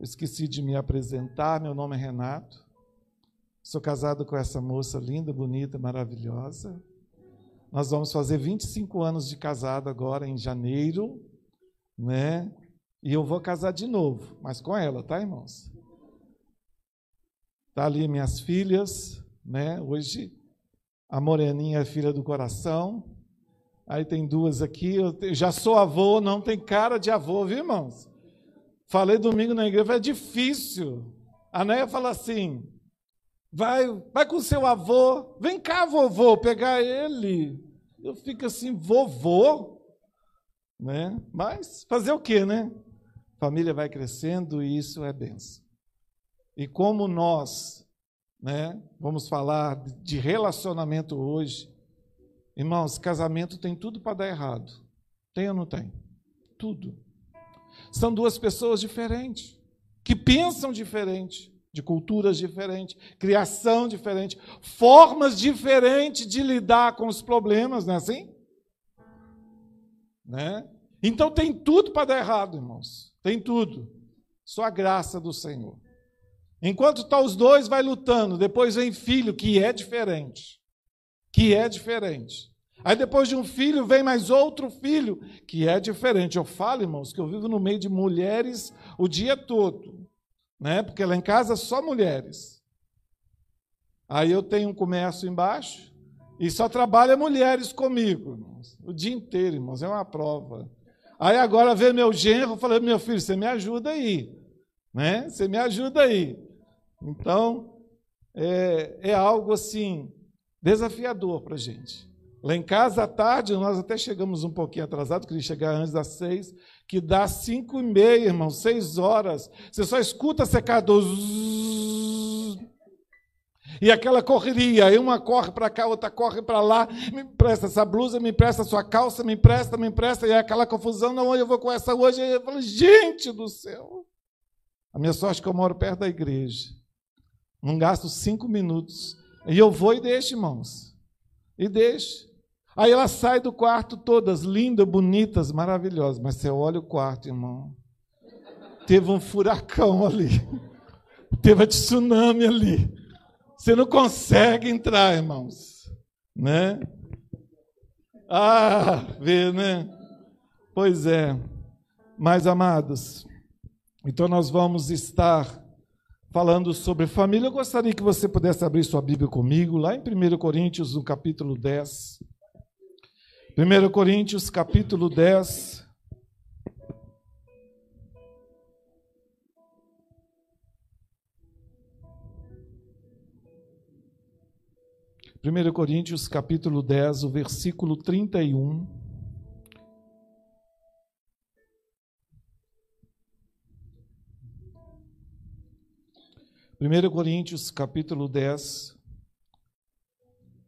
Esqueci de me apresentar, meu nome é Renato. Sou casado com essa moça linda, bonita, maravilhosa. Nós vamos fazer 25 anos de casado agora em janeiro, né? E eu vou casar de novo, mas com ela, tá, irmãos? Tá ali minhas filhas, né? Hoje a moreninha é filha do coração. Aí tem duas aqui, eu já sou avô, não tem cara de avô, viu, irmãos? Falei domingo na igreja, é difícil. A Néia fala assim: vai, vai com seu avô, vem cá, vovô, pegar ele. Eu fico assim, vovô? Né? Mas fazer o quê, né? Família vai crescendo e isso é benção. E como nós, né, vamos falar de relacionamento hoje, irmãos, casamento tem tudo para dar errado. Tem ou não tem? Tudo. São duas pessoas diferentes, que pensam diferente, de culturas diferentes, criação diferente, formas diferentes de lidar com os problemas, não é assim? Né? Então tem tudo para dar errado, irmãos. Tem tudo. Só a graça do Senhor. Enquanto está os dois, vai lutando. Depois vem filho, que é diferente. Que é diferente. Aí depois de um filho vem mais outro filho, que é diferente. Eu falo, irmãos, que eu vivo no meio de mulheres o dia todo, né? Porque lá em casa só mulheres. Aí eu tenho um comércio embaixo e só trabalha mulheres comigo, irmãos. O dia inteiro, irmãos, é uma prova. Aí agora vê meu genro, falei, meu filho, você me ajuda aí, né? Você me ajuda aí. Então, é, é algo assim desafiador para gente. Lá em casa, à tarde, nós até chegamos um pouquinho atrasados, queria chegar antes das seis, que dá cinco e meia, irmão, seis horas. Você só escuta secador. E aquela correria, uma corre para cá, outra corre para lá, me empresta essa blusa, me empresta sua calça, me empresta, me empresta, e é aquela confusão, não, eu vou com essa hoje. Eu falo, gente do céu. A minha sorte é que eu moro perto da igreja. Não gasto cinco minutos. E eu vou e deixo, irmãos. E deixo. Aí ela sai do quarto todas lindas, bonitas, maravilhosas. Mas você olha o quarto, irmão. Teve um furacão ali. Teve a tsunami ali. Você não consegue entrar, irmãos. Né? Ah, vê, né? Pois é. Mas, amados, então nós vamos estar falando sobre família. Eu gostaria que você pudesse abrir sua Bíblia comigo, lá em 1 Coríntios, no capítulo 10. 1 Coríntios, capítulo 10. Primeiro Coríntios, capítulo 10, o versículo 31. Primeiro Coríntios, capítulo 10,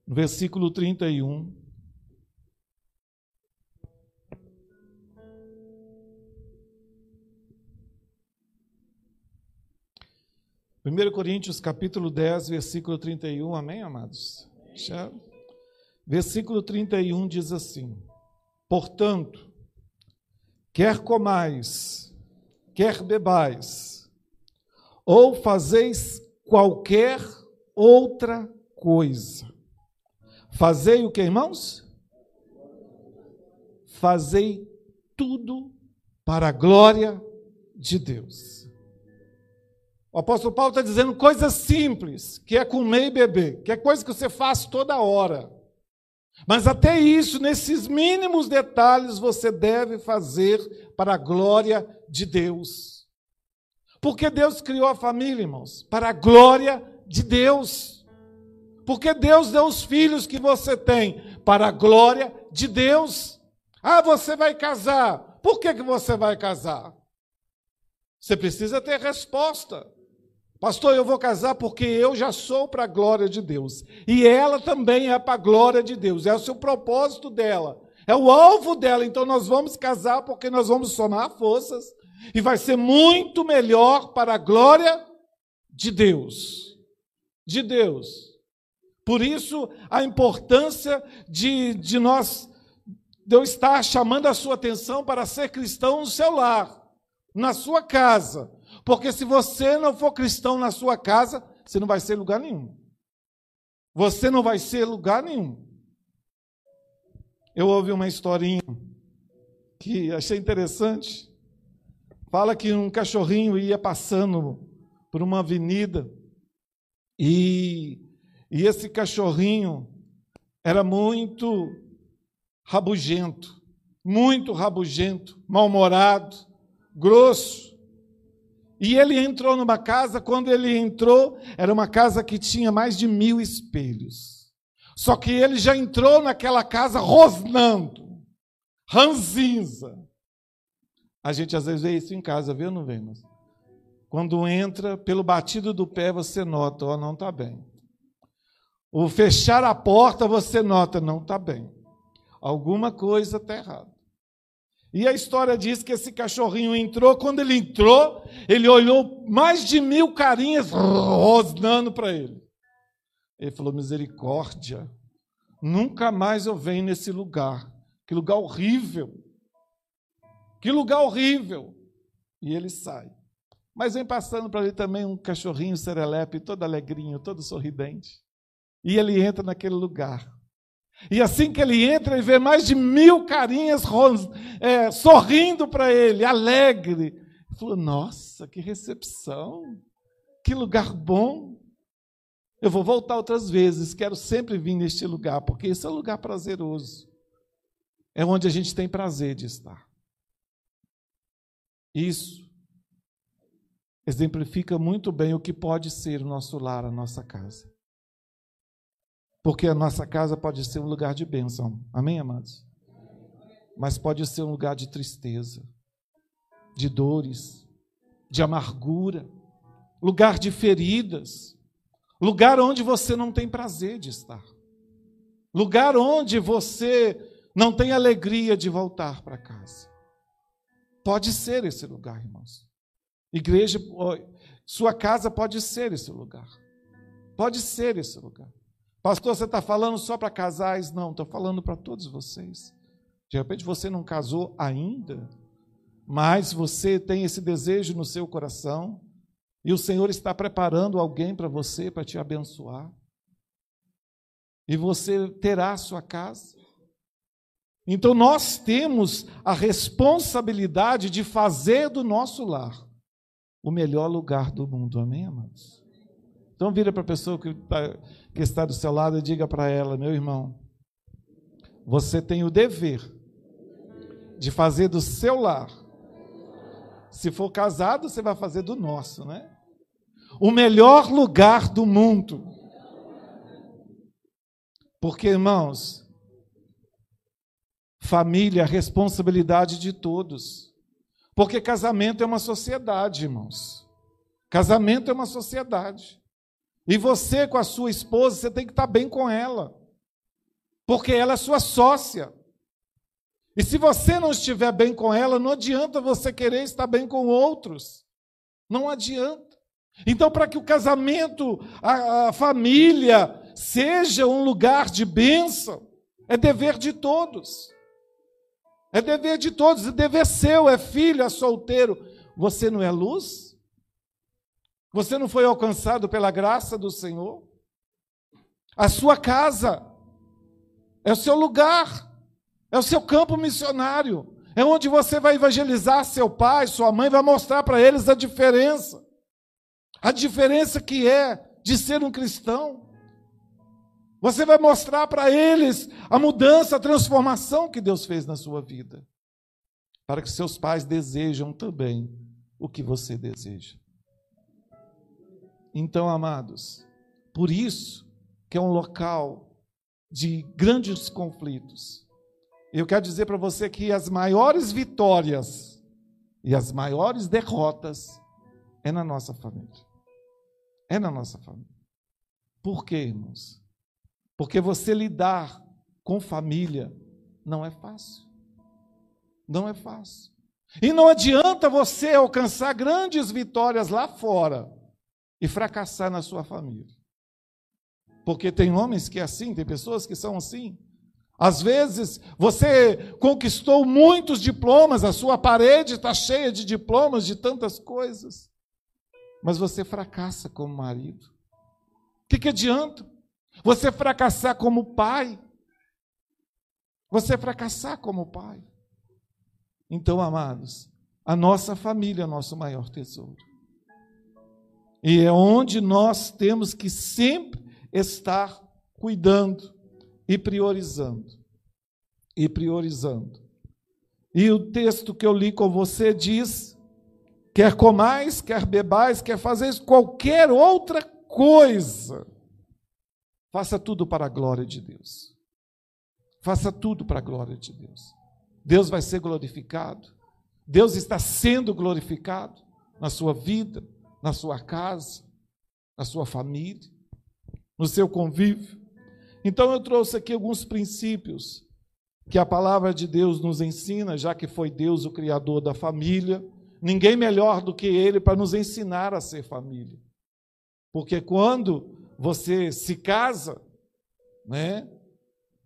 versículo 31. 1 Coríntios capítulo 10, versículo 31, amém, amados? Já. Versículo 31 diz assim: Portanto, quer comais, quer bebais, ou fazeis qualquer outra coisa. Fazei o que, irmãos? Fazei tudo para a glória de Deus. O apóstolo Paulo está dizendo coisas simples, que é comer e beber, que é coisa que você faz toda hora. Mas até isso, nesses mínimos detalhes, você deve fazer para a glória de Deus. Porque Deus criou a família, irmãos, para a glória de Deus. Porque Deus deu os filhos que você tem para a glória de Deus. Ah, você vai casar. Por que, que você vai casar? Você precisa ter resposta. Pastor, eu vou casar porque eu já sou para a glória de Deus. E ela também é para a glória de Deus. É o seu propósito dela. É o alvo dela. Então nós vamos casar porque nós vamos somar forças. E vai ser muito melhor para a glória de Deus. De Deus. Por isso, a importância de, de nós, de eu estar chamando a sua atenção para ser cristão no seu lar, na sua casa porque se você não for cristão na sua casa, você não vai ser lugar nenhum. Você não vai ser lugar nenhum. Eu ouvi uma historinha que achei interessante. Fala que um cachorrinho ia passando por uma avenida e, e esse cachorrinho era muito rabugento, muito rabugento, mal-humorado, grosso. E ele entrou numa casa, quando ele entrou, era uma casa que tinha mais de mil espelhos. Só que ele já entrou naquela casa rosnando, ranzinza. A gente às vezes vê isso em casa, viu, não vemos? Quando entra, pelo batido do pé, você nota, ó, oh, não está bem. O fechar a porta, você nota, não está bem. Alguma coisa está errada. E a história diz que esse cachorrinho entrou, quando ele entrou, ele olhou mais de mil carinhas rosnando para ele. Ele falou: misericórdia, nunca mais eu venho nesse lugar. Que lugar horrível. Que lugar horrível. E ele sai. Mas vem passando para ele também um cachorrinho serelepe, todo alegrinho, todo sorridente. E ele entra naquele lugar. E assim que ele entra, ele vê mais de mil carinhas é, sorrindo para ele, alegre. Ele falou: Nossa, que recepção, que lugar bom. Eu vou voltar outras vezes, quero sempre vir neste lugar, porque esse é um lugar prazeroso. É onde a gente tem prazer de estar. Isso exemplifica muito bem o que pode ser o nosso lar, a nossa casa. Porque a nossa casa pode ser um lugar de bênção. Amém, amados? Mas pode ser um lugar de tristeza, de dores, de amargura, lugar de feridas, lugar onde você não tem prazer de estar, lugar onde você não tem alegria de voltar para casa. Pode ser esse lugar, irmãos. Igreja, sua casa pode ser esse lugar. Pode ser esse lugar. Pastor, você está falando só para casais? Não, estou falando para todos vocês. De repente você não casou ainda, mas você tem esse desejo no seu coração e o Senhor está preparando alguém para você, para te abençoar. E você terá a sua casa. Então nós temos a responsabilidade de fazer do nosso lar o melhor lugar do mundo. Amém, amados? Então vira para a pessoa que está que está do seu lado e diga para ela: meu irmão, você tem o dever de fazer do seu lar. Se for casado, você vai fazer do nosso, né? O melhor lugar do mundo. Porque, irmãos, família é responsabilidade de todos. Porque casamento é uma sociedade, irmãos. Casamento é uma sociedade. E você com a sua esposa, você tem que estar bem com ela. Porque ela é sua sócia. E se você não estiver bem com ela, não adianta você querer estar bem com outros. Não adianta. Então, para que o casamento, a, a família, seja um lugar de bênção, é dever de todos. É dever de todos, é dever seu, é filho, é solteiro. Você não é luz? Você não foi alcançado pela graça do Senhor? A sua casa é o seu lugar, é o seu campo missionário, é onde você vai evangelizar seu pai, sua mãe, vai mostrar para eles a diferença, a diferença que é de ser um cristão. Você vai mostrar para eles a mudança, a transformação que Deus fez na sua vida, para que seus pais desejam também o que você deseja. Então, amados, por isso que é um local de grandes conflitos. Eu quero dizer para você que as maiores vitórias E as maiores derrotas é na nossa família. É na nossa família. Por quê, irmãos? Porque você lidar com família não é fácil. Não é fácil. E não adianta você alcançar grandes vitórias lá fora e fracassar na sua família. Porque tem homens que é assim, tem pessoas que são assim. Às vezes você conquistou muitos diplomas, a sua parede está cheia de diplomas de tantas coisas, mas você fracassa como marido. O que, que adianta? Você fracassar como pai. Você fracassar como pai. Então, amados, a nossa família é nosso maior tesouro. E é onde nós temos que sempre estar cuidando e priorizando. E priorizando. E o texto que eu li com você diz: quer comais, quer bebais, quer fazer qualquer outra coisa, faça tudo para a glória de Deus. Faça tudo para a glória de Deus. Deus vai ser glorificado. Deus está sendo glorificado na sua vida, na sua casa, na sua família, no seu convívio. Então eu trouxe aqui alguns princípios que a palavra de Deus nos ensina, já que foi Deus o criador da família, ninguém melhor do que ele para nos ensinar a ser família. Porque quando você se casa, né?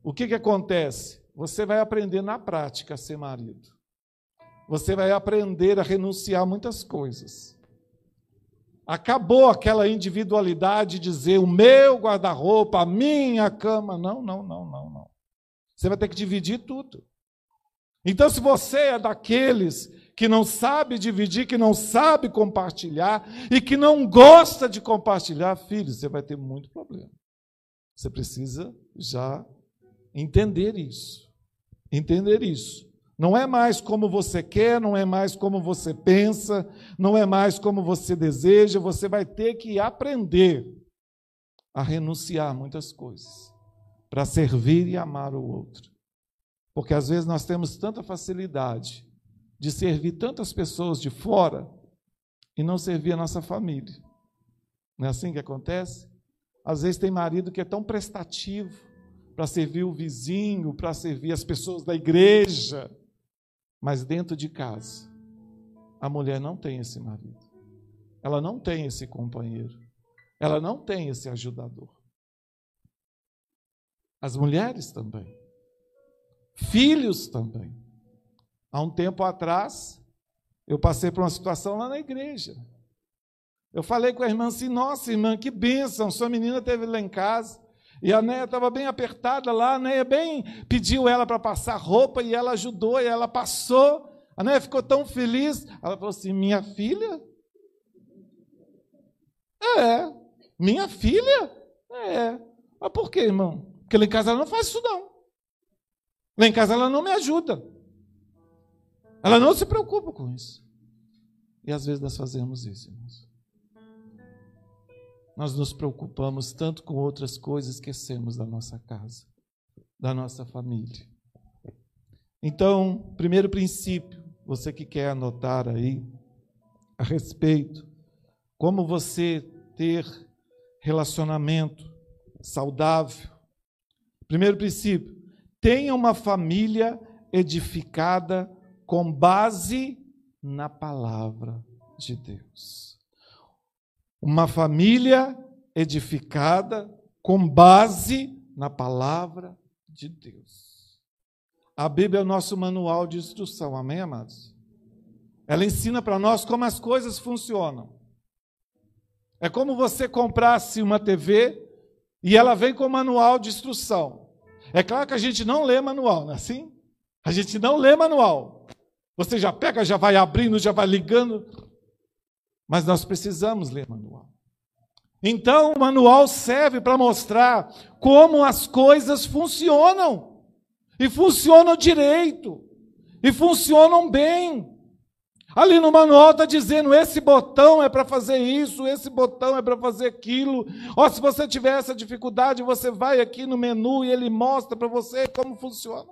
O que que acontece? Você vai aprender na prática a ser marido. Você vai aprender a renunciar a muitas coisas. Acabou aquela individualidade de dizer o meu guarda-roupa, a minha cama. Não, não, não, não, não. Você vai ter que dividir tudo. Então, se você é daqueles que não sabe dividir, que não sabe compartilhar e que não gosta de compartilhar, filho, você vai ter muito problema. Você precisa já entender isso. Entender isso. Não é mais como você quer, não é mais como você pensa, não é mais como você deseja, você vai ter que aprender a renunciar a muitas coisas para servir e amar o outro. Porque às vezes nós temos tanta facilidade de servir tantas pessoas de fora e não servir a nossa família. Não é assim que acontece? Às vezes tem marido que é tão prestativo para servir o vizinho, para servir as pessoas da igreja, mas dentro de casa, a mulher não tem esse marido. Ela não tem esse companheiro. Ela não tem esse ajudador. As mulheres também. Filhos também. Há um tempo atrás, eu passei por uma situação lá na igreja. Eu falei com a irmã assim: Nossa, irmã, que bênção, sua menina teve lá em casa. E a Néia estava bem apertada lá, a Néia bem pediu ela para passar roupa e ela ajudou e ela passou. A Néia ficou tão feliz. Ela falou assim: Minha filha? É, minha filha? É. Mas por quê, irmão? Porque lá em casa ela não faz isso, não. Lá em casa ela não me ajuda. Ela não se preocupa com isso. E às vezes nós fazemos isso, irmãos nós nos preocupamos tanto com outras coisas, esquecemos da nossa casa, da nossa família. Então, primeiro princípio, você que quer anotar aí a respeito, como você ter relacionamento saudável. Primeiro princípio, tenha uma família edificada com base na palavra de Deus. Uma família edificada com base na palavra de Deus. A Bíblia é o nosso manual de instrução, amém, amados? Ela ensina para nós como as coisas funcionam. É como você comprasse uma TV e ela vem com manual de instrução. É claro que a gente não lê manual, não é assim? A gente não lê manual. Você já pega, já vai abrindo, já vai ligando. Mas nós precisamos ler manual. Então, o manual serve para mostrar como as coisas funcionam. E funcionam direito. E funcionam bem. Ali no manual está dizendo: esse botão é para fazer isso, esse botão é para fazer aquilo. Ó, se você tiver essa dificuldade, você vai aqui no menu e ele mostra para você como funciona.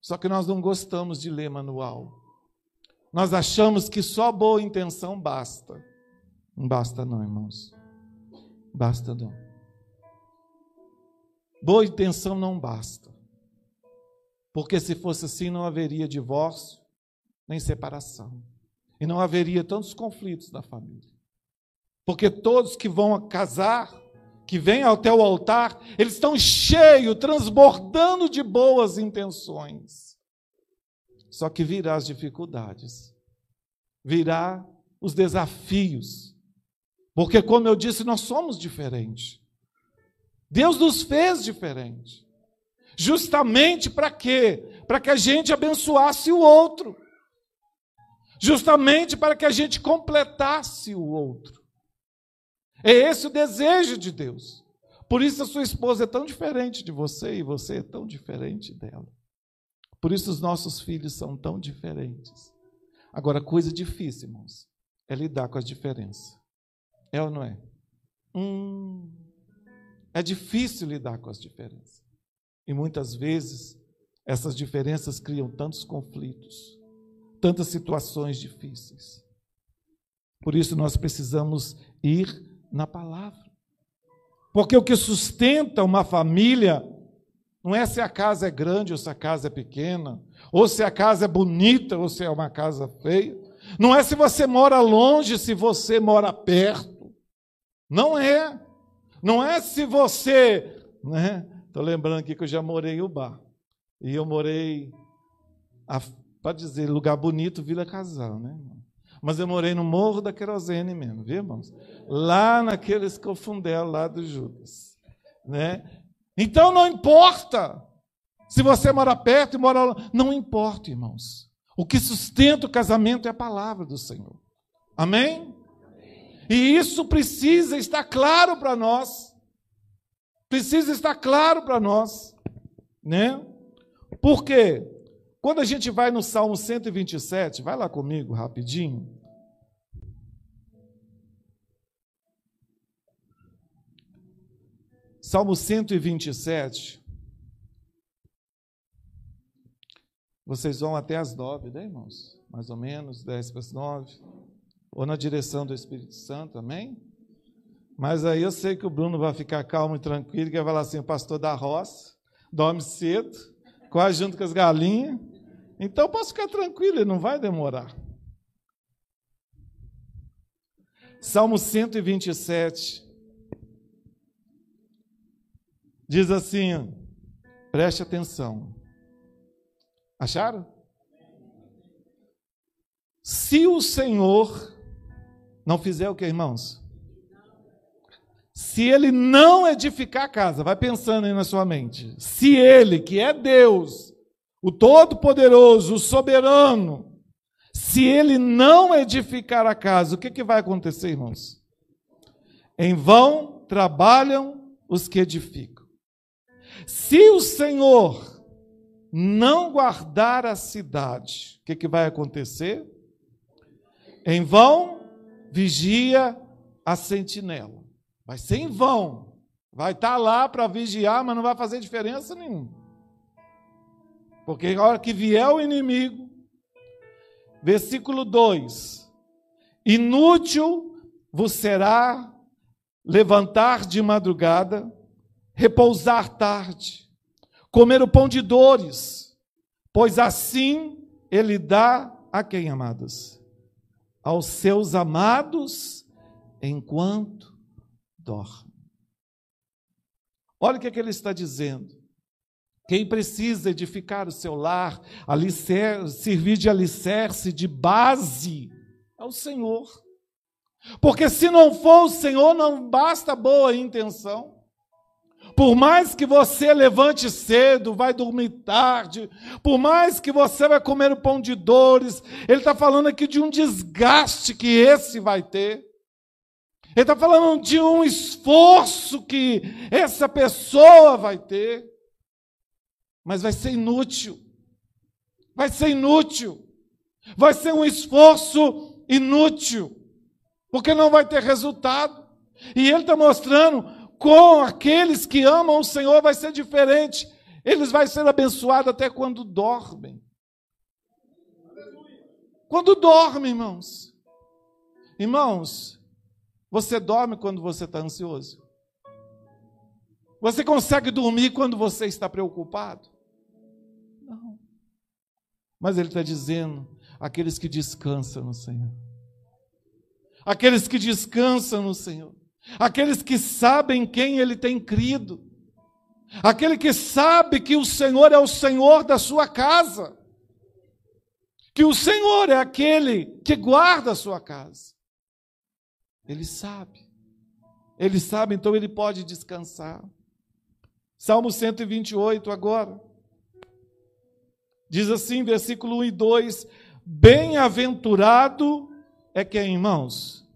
Só que nós não gostamos de ler manual. Nós achamos que só boa intenção basta. Não basta, não, irmãos. Basta, não. Boa intenção não basta. Porque se fosse assim, não haveria divórcio nem separação. E não haveria tantos conflitos na família. Porque todos que vão casar, que vêm até o altar, eles estão cheios, transbordando de boas intenções. Só que virá as dificuldades, virá os desafios. Porque, como eu disse, nós somos diferentes. Deus nos fez diferente. Justamente para quê? Para que a gente abençoasse o outro justamente para que a gente completasse o outro. É esse o desejo de Deus. Por isso a sua esposa é tão diferente de você e você é tão diferente dela. Por isso os nossos filhos são tão diferentes. Agora, coisa difícil, irmãos, é lidar com as diferenças. É ou não é? Hum, é difícil lidar com as diferenças. E muitas vezes essas diferenças criam tantos conflitos tantas situações difíceis. Por isso nós precisamos ir na palavra. Porque o que sustenta uma família não é se a casa é grande ou se a casa é pequena, ou se a casa é bonita ou se é uma casa feia. Não é se você mora longe, se você mora perto. Não é. Não é se você. Estou né? lembrando aqui que eu já morei em Ubar. E eu morei a Pode dizer, lugar bonito, Vila Casal, né? Mas eu morei no Morro da Querosene mesmo, viu, irmãos? Lá naqueles confundel lá do Judas, né? Então não importa se você mora perto e mora lá, não importa, irmãos. O que sustenta o casamento é a palavra do Senhor. Amém? E isso precisa estar claro para nós. Precisa estar claro para nós, né? Por quê? Quando a gente vai no Salmo 127, vai lá comigo rapidinho. Salmo 127. Vocês vão até as nove, né, irmãos? Mais ou menos, dez para as nove. Ou na direção do Espírito Santo, amém? Mas aí eu sei que o Bruno vai ficar calmo e tranquilo, que vai falar assim: o pastor da roça, dorme cedo, quase junto com as galinhas. Então posso ficar tranquilo, ele não vai demorar. Salmo 127 diz assim: preste atenção. Acharam? Se o Senhor não fizer o que, irmãos? Se ele não edificar a casa, vai pensando aí na sua mente. Se ele, que é Deus, o Todo-Poderoso, o Soberano, se ele não edificar a casa, o que, que vai acontecer, irmãos? Em vão trabalham os que edificam. Se o Senhor não guardar a cidade, o que, que vai acontecer? Em vão vigia a sentinela. Vai ser em vão. Vai estar lá para vigiar, mas não vai fazer diferença nenhuma. Porque a hora que vier o inimigo, versículo 2: Inútil vos será levantar de madrugada, repousar tarde, comer o pão de dores, pois assim ele dá a quem, amados? Aos seus amados enquanto dorme. Olha o que, é que ele está dizendo. Quem precisa edificar o seu lar, servir de alicerce, de base, é o Senhor. Porque se não for o Senhor, não basta boa intenção. Por mais que você levante cedo, vai dormir tarde, por mais que você vai comer o pão de dores, ele está falando aqui de um desgaste que esse vai ter. Ele está falando de um esforço que essa pessoa vai ter mas vai ser inútil. Vai ser inútil. Vai ser um esforço inútil, porque não vai ter resultado. E ele está mostrando com aqueles que amam o Senhor vai ser diferente. Eles vão ser abençoados até quando dormem. Quando dorme, irmãos. Irmãos, você dorme quando você está ansioso? Você consegue dormir quando você está preocupado? Não. Mas ele está dizendo: aqueles que descansam no Senhor. Aqueles que descansam no Senhor. Aqueles que sabem quem ele tem crido. Aquele que sabe que o Senhor é o Senhor da sua casa. Que o Senhor é aquele que guarda a sua casa. Ele sabe. Ele sabe, então ele pode descansar. Salmo 128 agora. Diz assim, versículo 1 e 2: Bem-aventurado é quem, irmãos?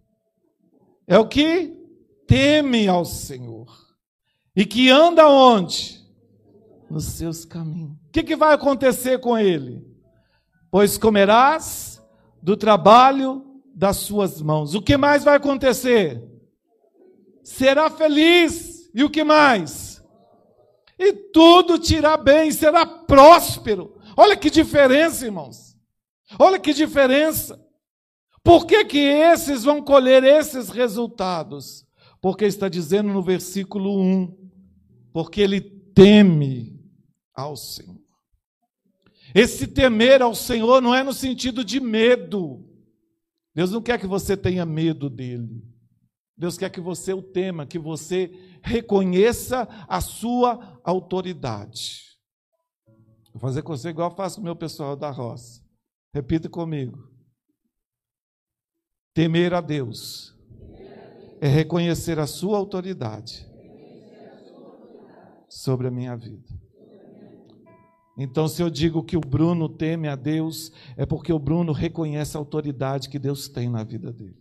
É o que teme ao Senhor e que anda onde? Nos seus caminhos. O que, que vai acontecer com ele? Pois comerás do trabalho das suas mãos. O que mais vai acontecer? Será feliz. E o que mais? E tudo te irá bem, será próspero. Olha que diferença, irmãos. Olha que diferença. Por que, que esses vão colher esses resultados? Porque está dizendo no versículo 1: porque ele teme ao Senhor. Esse temer ao Senhor não é no sentido de medo. Deus não quer que você tenha medo dele. Deus quer que você o tema, que você reconheça a sua autoridade. Vou fazer com você igual eu faço com o meu pessoal da roça. Repita comigo. Temer a Deus é reconhecer a sua autoridade sobre a minha vida. Então, se eu digo que o Bruno teme a Deus, é porque o Bruno reconhece a autoridade que Deus tem na vida dele.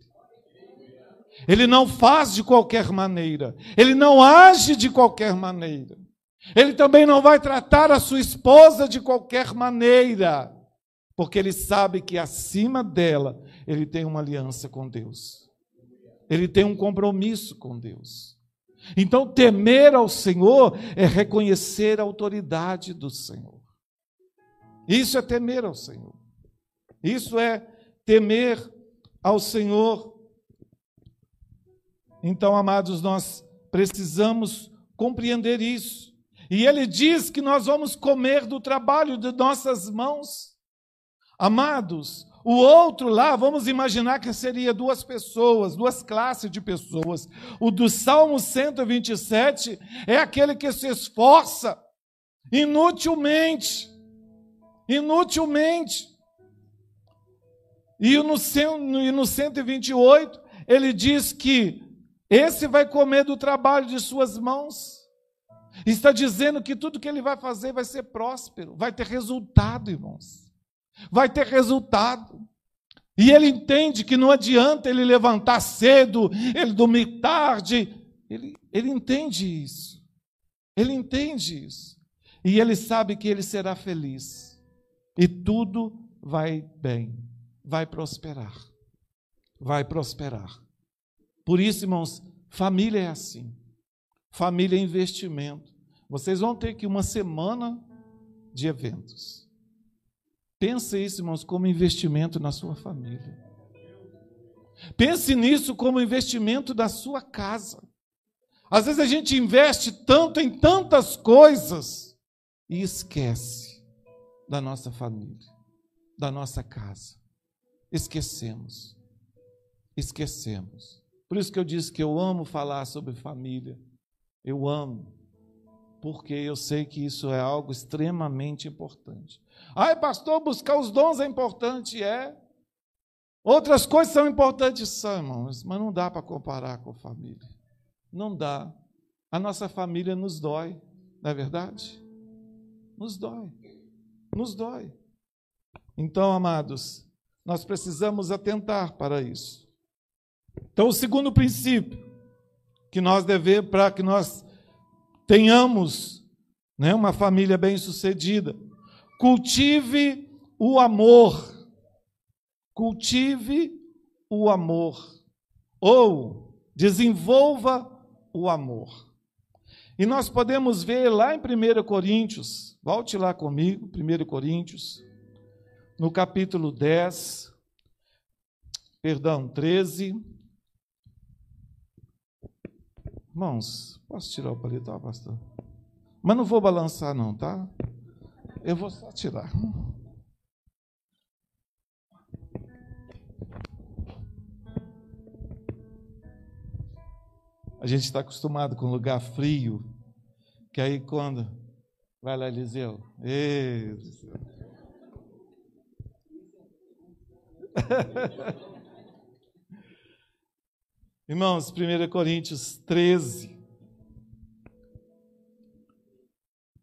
Ele não faz de qualquer maneira, ele não age de qualquer maneira. Ele também não vai tratar a sua esposa de qualquer maneira, porque ele sabe que acima dela ele tem uma aliança com Deus. Ele tem um compromisso com Deus. Então, temer ao Senhor é reconhecer a autoridade do Senhor. Isso é temer ao Senhor. Isso é temer ao Senhor. Então, amados, nós precisamos compreender isso. E ele diz que nós vamos comer do trabalho de nossas mãos. Amados, o outro lá, vamos imaginar que seria duas pessoas, duas classes de pessoas. O do Salmo 127 é aquele que se esforça inutilmente. Inutilmente. E no, e no 128, ele diz que esse vai comer do trabalho de suas mãos. Está dizendo que tudo que ele vai fazer vai ser próspero, vai ter resultado, irmãos. Vai ter resultado. E ele entende que não adianta ele levantar cedo, ele dormir tarde. Ele, ele entende isso. Ele entende isso. E ele sabe que ele será feliz. E tudo vai bem, vai prosperar. Vai prosperar. Por isso, irmãos, família é assim. Família é investimento. Vocês vão ter que uma semana de eventos. Pense isso, irmãos, como investimento na sua família. Pense nisso como investimento da sua casa. Às vezes a gente investe tanto em tantas coisas e esquece da nossa família, da nossa casa. Esquecemos. Esquecemos. Por isso que eu disse que eu amo falar sobre família. Eu amo, porque eu sei que isso é algo extremamente importante. Ai, pastor, buscar os dons é importante, é. Outras coisas são importantes, são, irmãos, mas não dá para comparar com a família. Não dá. A nossa família nos dói, não é verdade? Nos dói. Nos dói. Então, amados, nós precisamos atentar para isso. Então, o segundo princípio que nós devemos, para que nós tenhamos né, uma família bem-sucedida, cultive o amor. Cultive o amor. Ou desenvolva o amor. E nós podemos ver lá em 1 Coríntios, volte lá comigo, 1 Coríntios, no capítulo 10, perdão, 13. Irmãos, posso tirar o paletó, pastor? Mas não vou balançar, não, tá? Eu vou só tirar. A gente está acostumado com lugar frio, que aí quando. Vai lá, Eliseu. Ei, Irmãos, 1 Coríntios 13.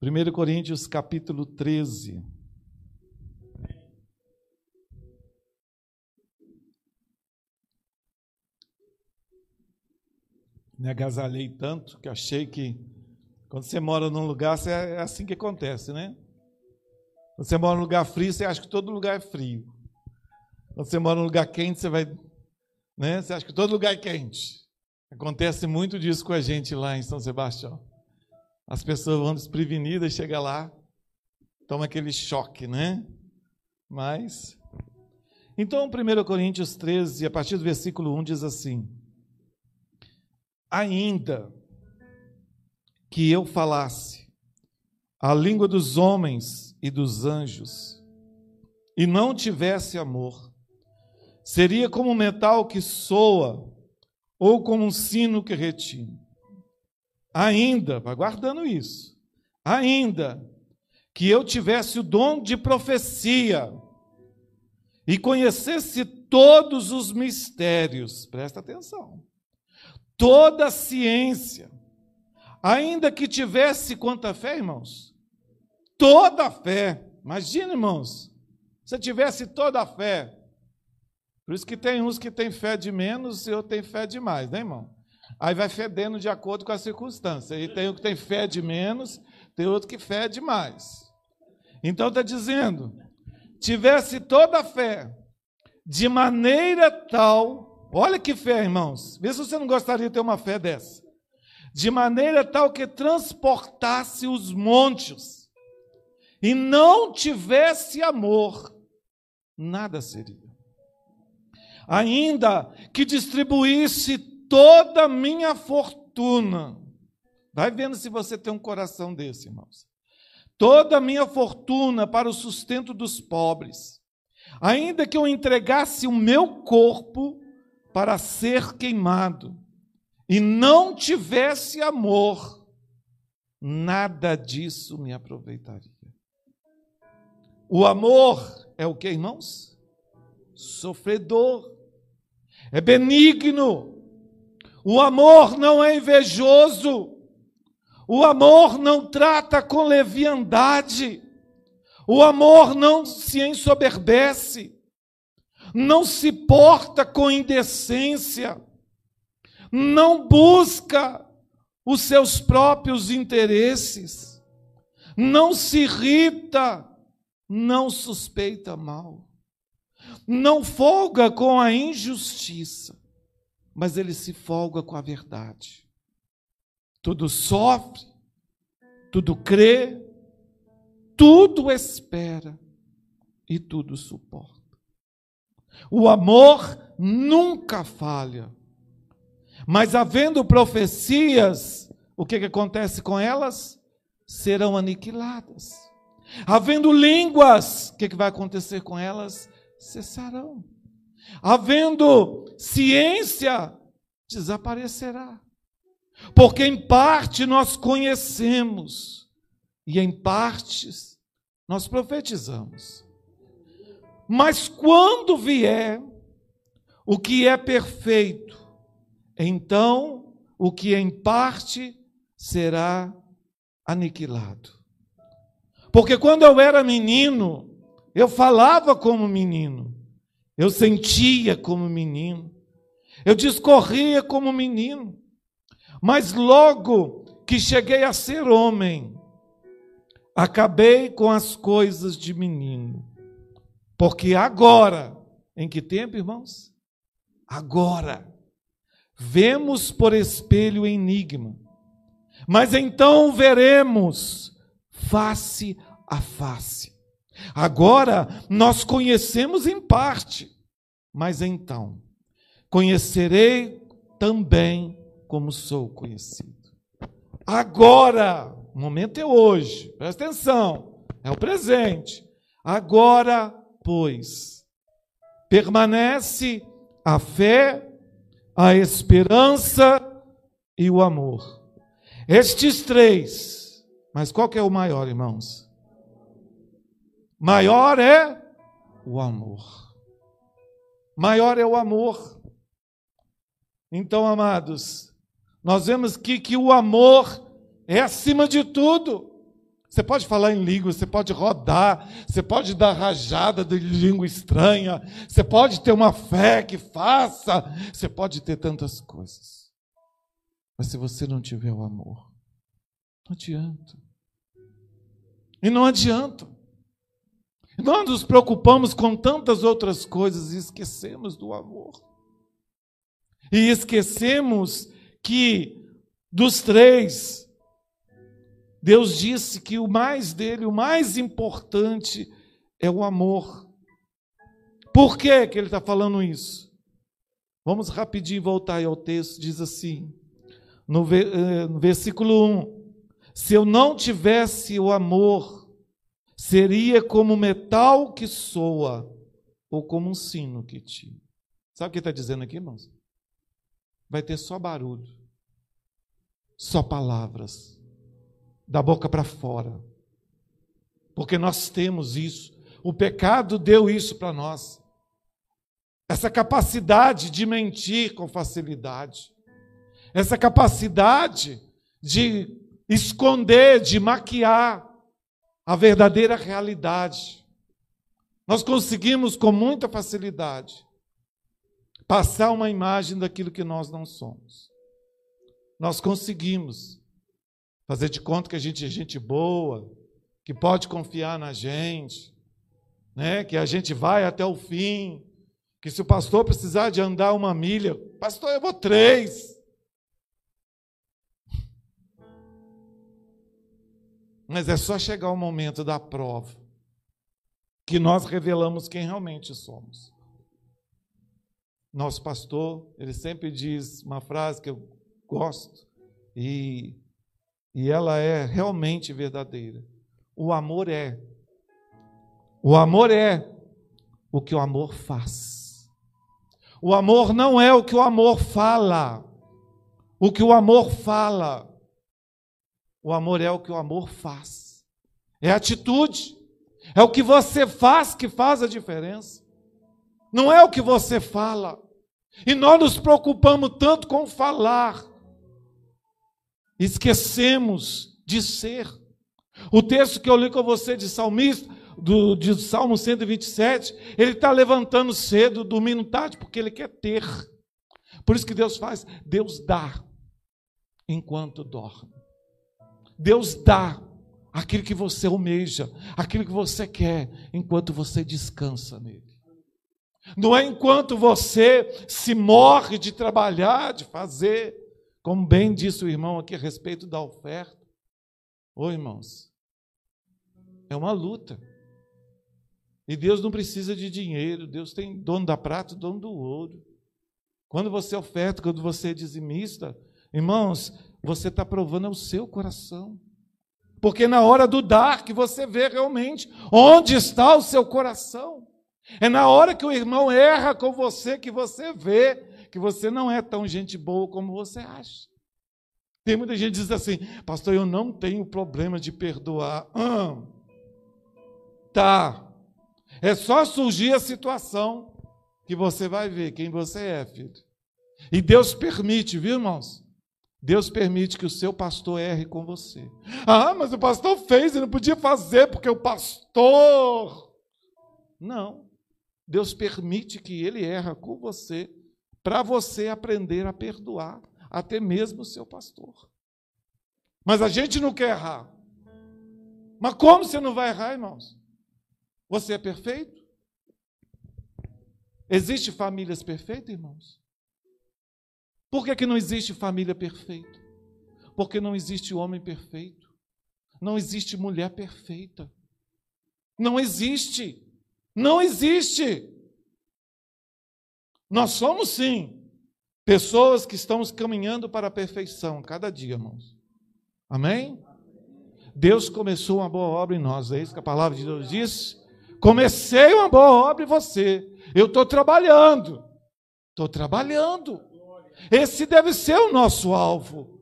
1 Coríntios capítulo 13. Me agasalhei tanto que achei que quando você mora num lugar, é assim que acontece, né? Quando você mora num lugar frio, você acha que todo lugar é frio. Quando você mora num lugar quente, você vai. Né? Você acha que todo lugar é quente. Acontece muito disso com a gente lá em São Sebastião. As pessoas vão desprevenidas, chega lá, toma aquele choque, né? Mas. Então, 1 Coríntios 13, a partir do versículo 1, diz assim: Ainda que eu falasse a língua dos homens e dos anjos, e não tivesse amor, Seria como um metal que soa, ou como um sino que retine. Ainda, vai guardando isso, ainda que eu tivesse o dom de profecia e conhecesse todos os mistérios, presta atenção, toda a ciência, ainda que tivesse quanta fé, irmãos? Toda a fé. Imagina, irmãos, se tivesse toda a fé, por isso que tem uns que têm fé de menos e outros têm fé de mais, né, irmão? Aí vai fedendo de acordo com a circunstância. E tem um que tem fé de menos, tem outro que fé de mais. Então está dizendo: tivesse toda a fé, de maneira tal, olha que fé, irmãos. Vê se você não gostaria de ter uma fé dessa. De maneira tal que transportasse os montes e não tivesse amor, nada seria ainda que distribuísse toda a minha fortuna. Vai vendo se você tem um coração desse, irmãos. Toda a minha fortuna para o sustento dos pobres. Ainda que eu entregasse o meu corpo para ser queimado e não tivesse amor, nada disso me aproveitaria. O amor é o que, irmãos? Sofredor é benigno. O amor não é invejoso. O amor não trata com leviandade. O amor não se ensoberbece. Não se porta com indecência. Não busca os seus próprios interesses. Não se irrita. Não suspeita mal não folga com a injustiça, mas ele se folga com a verdade. Tudo sofre, tudo crê, tudo espera e tudo suporta. O amor nunca falha. Mas havendo profecias, o que, que acontece com elas? Serão aniquiladas. Havendo línguas, o que, que vai acontecer com elas? Cessarão. Havendo ciência, desaparecerá. Porque em parte nós conhecemos e em partes nós profetizamos. Mas quando vier o que é perfeito, então o que em parte será aniquilado. Porque quando eu era menino, eu falava como menino, eu sentia como menino, eu discorria como menino, mas logo que cheguei a ser homem, acabei com as coisas de menino. Porque agora, em que tempo, irmãos? Agora, vemos por espelho enigma, mas então veremos face a face. Agora nós conhecemos em parte, mas então conhecerei também como sou conhecido. Agora, o momento é hoje, presta atenção, é o presente. Agora, pois, permanece a fé, a esperança e o amor. Estes três, mas qual que é o maior, irmãos? Maior é o amor. Maior é o amor. Então, amados, nós vemos que, que o amor é acima de tudo. Você pode falar em língua, você pode rodar, você pode dar rajada de língua estranha, você pode ter uma fé que faça, você pode ter tantas coisas. Mas se você não tiver o amor, não adianta. E não adianta. Nós nos preocupamos com tantas outras coisas e esquecemos do amor. E esquecemos que dos três, Deus disse que o mais dele, o mais importante é o amor. Por que, que ele está falando isso? Vamos rapidinho voltar ao texto, diz assim, no, eh, versículo 1: Se eu não tivesse o amor, seria como metal que soa, ou como um sino que tira. Sabe o que está dizendo aqui, irmãos? vai ter só barulho, só palavras, da boca para fora. Porque nós temos isso. O pecado deu isso para nós. Essa capacidade de mentir com facilidade. Essa capacidade de esconder, de maquiar a verdadeira realidade. Nós conseguimos com muita facilidade passar uma imagem daquilo que nós não somos. Nós conseguimos fazer de conta que a gente é gente boa, que pode confiar na gente, né? que a gente vai até o fim, que se o pastor precisar de andar uma milha, pastor, eu vou três. Mas é só chegar o momento da prova que nós revelamos quem realmente somos. Nosso pastor, ele sempre diz uma frase que eu gosto e, e ela é realmente verdadeira. O amor é. O amor é o que o amor faz. O amor não é o que o amor fala. O que o amor fala. O amor é o que o amor faz. É atitude. É o que você faz que faz a diferença. Não é o que você fala. E nós nos preocupamos tanto com falar, esquecemos de ser. O texto que eu li com você de salmista, do, de Salmo 127, ele está levantando cedo, dormindo tarde, porque ele quer ter. Por isso que Deus faz, Deus dá enquanto dorme. Deus dá aquilo que você almeja, aquilo que você quer, enquanto você descansa nele. Não é enquanto você se morre de trabalhar, de fazer, como bem disse o irmão aqui a respeito da oferta. Ô irmãos, é uma luta. E Deus não precisa de dinheiro, Deus tem dono da prata, dono do ouro. Quando você oferta, quando você é dizimista, irmãos, você está provando o seu coração. Porque na hora do dar que você vê realmente onde está o seu coração. É na hora que o irmão erra com você que você vê que você não é tão gente boa como você acha. Tem muita gente que diz assim, pastor, eu não tenho problema de perdoar. Ah, tá. É só surgir a situação que você vai ver quem você é, filho. E Deus permite, viu, irmãos? Deus permite que o seu pastor erre com você. Ah, mas o pastor fez, ele não podia fazer porque o pastor. Não. Deus permite que ele erra com você, para você aprender a perdoar, até mesmo o seu pastor. Mas a gente não quer errar. Mas como você não vai errar, irmãos? Você é perfeito? Existe famílias perfeitas, irmãos? Por que, que não existe família perfeita? Porque não existe homem perfeito. Não existe mulher perfeita. Não existe. Não existe. Nós somos sim Pessoas que estamos caminhando para a perfeição cada dia, irmãos. Amém? Deus começou uma boa obra em nós, é isso que a palavra de Deus diz? Comecei uma boa obra em você. Eu estou trabalhando. Estou trabalhando. Esse deve ser o nosso alvo.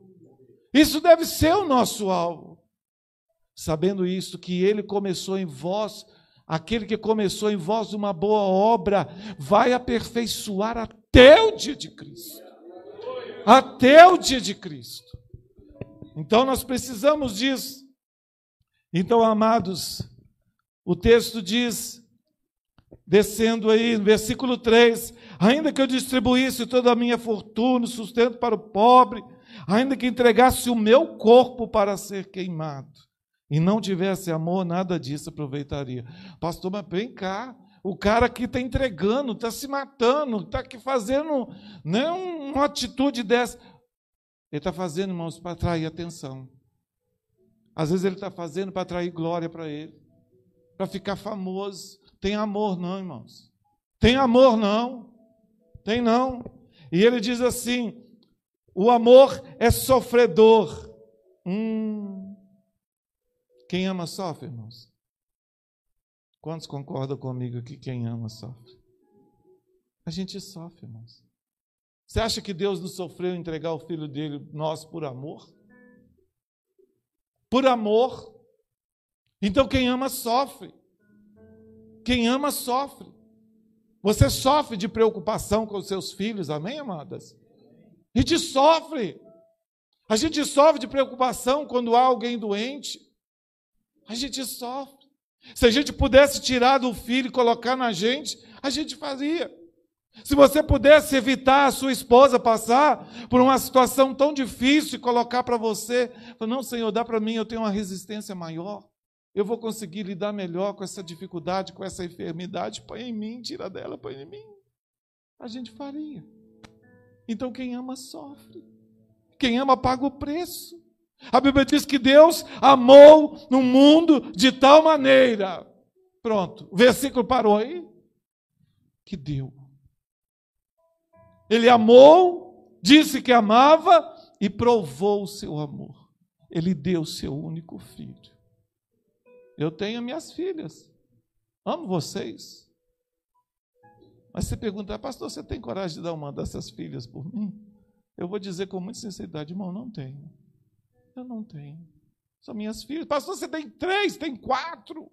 Isso deve ser o nosso alvo. Sabendo isso, que Ele começou em vós, aquele que começou em vós uma boa obra, vai aperfeiçoar até o dia de Cristo. Até o dia de Cristo. Então nós precisamos disso. Então, amados, o texto diz, descendo aí, no versículo 3: Ainda que eu distribuísse toda a minha fortuna, sustento para o pobre, ainda que entregasse o meu corpo para ser queimado, e não tivesse amor, nada disso aproveitaria. Pastor, mas vem cá, o cara aqui está entregando, está se matando, está aqui fazendo né, uma atitude dessa. Ele está fazendo, irmãos, para atrair atenção. Às vezes ele está fazendo para atrair glória para ele, para ficar famoso. Tem amor, não, irmãos. Tem amor, não. Tem não. E ele diz assim: o amor é sofredor. Hum. Quem ama sofre, irmãos? Quantos concordam comigo que quem ama sofre? A gente sofre, irmãos. Você acha que Deus nos sofreu entregar o filho dele, nós, por amor? por amor. Então quem ama sofre. Quem ama sofre. Você sofre de preocupação com os seus filhos, amém, amadas? A gente sofre. A gente sofre de preocupação quando há alguém doente. A gente sofre. Se a gente pudesse tirar do filho e colocar na gente, a gente fazia. Se você pudesse evitar a sua esposa passar por uma situação tão difícil e colocar para você, não, Senhor, dá para mim, eu tenho uma resistência maior. Eu vou conseguir lidar melhor com essa dificuldade, com essa enfermidade. Põe em mim, tira dela, põe em mim. A gente faria. Então quem ama sofre. Quem ama paga o preço. A Bíblia diz que Deus amou no mundo de tal maneira. Pronto, o versículo parou aí. Que deu ele amou, disse que amava e provou o seu amor. Ele deu o seu único filho. Eu tenho minhas filhas. Amo vocês. Mas você pergunta, pastor, você tem coragem de dar uma dessas filhas por mim? Eu vou dizer com muita sinceridade, irmão, não tenho. Eu não tenho. São minhas filhas. Pastor, você tem três, tem quatro.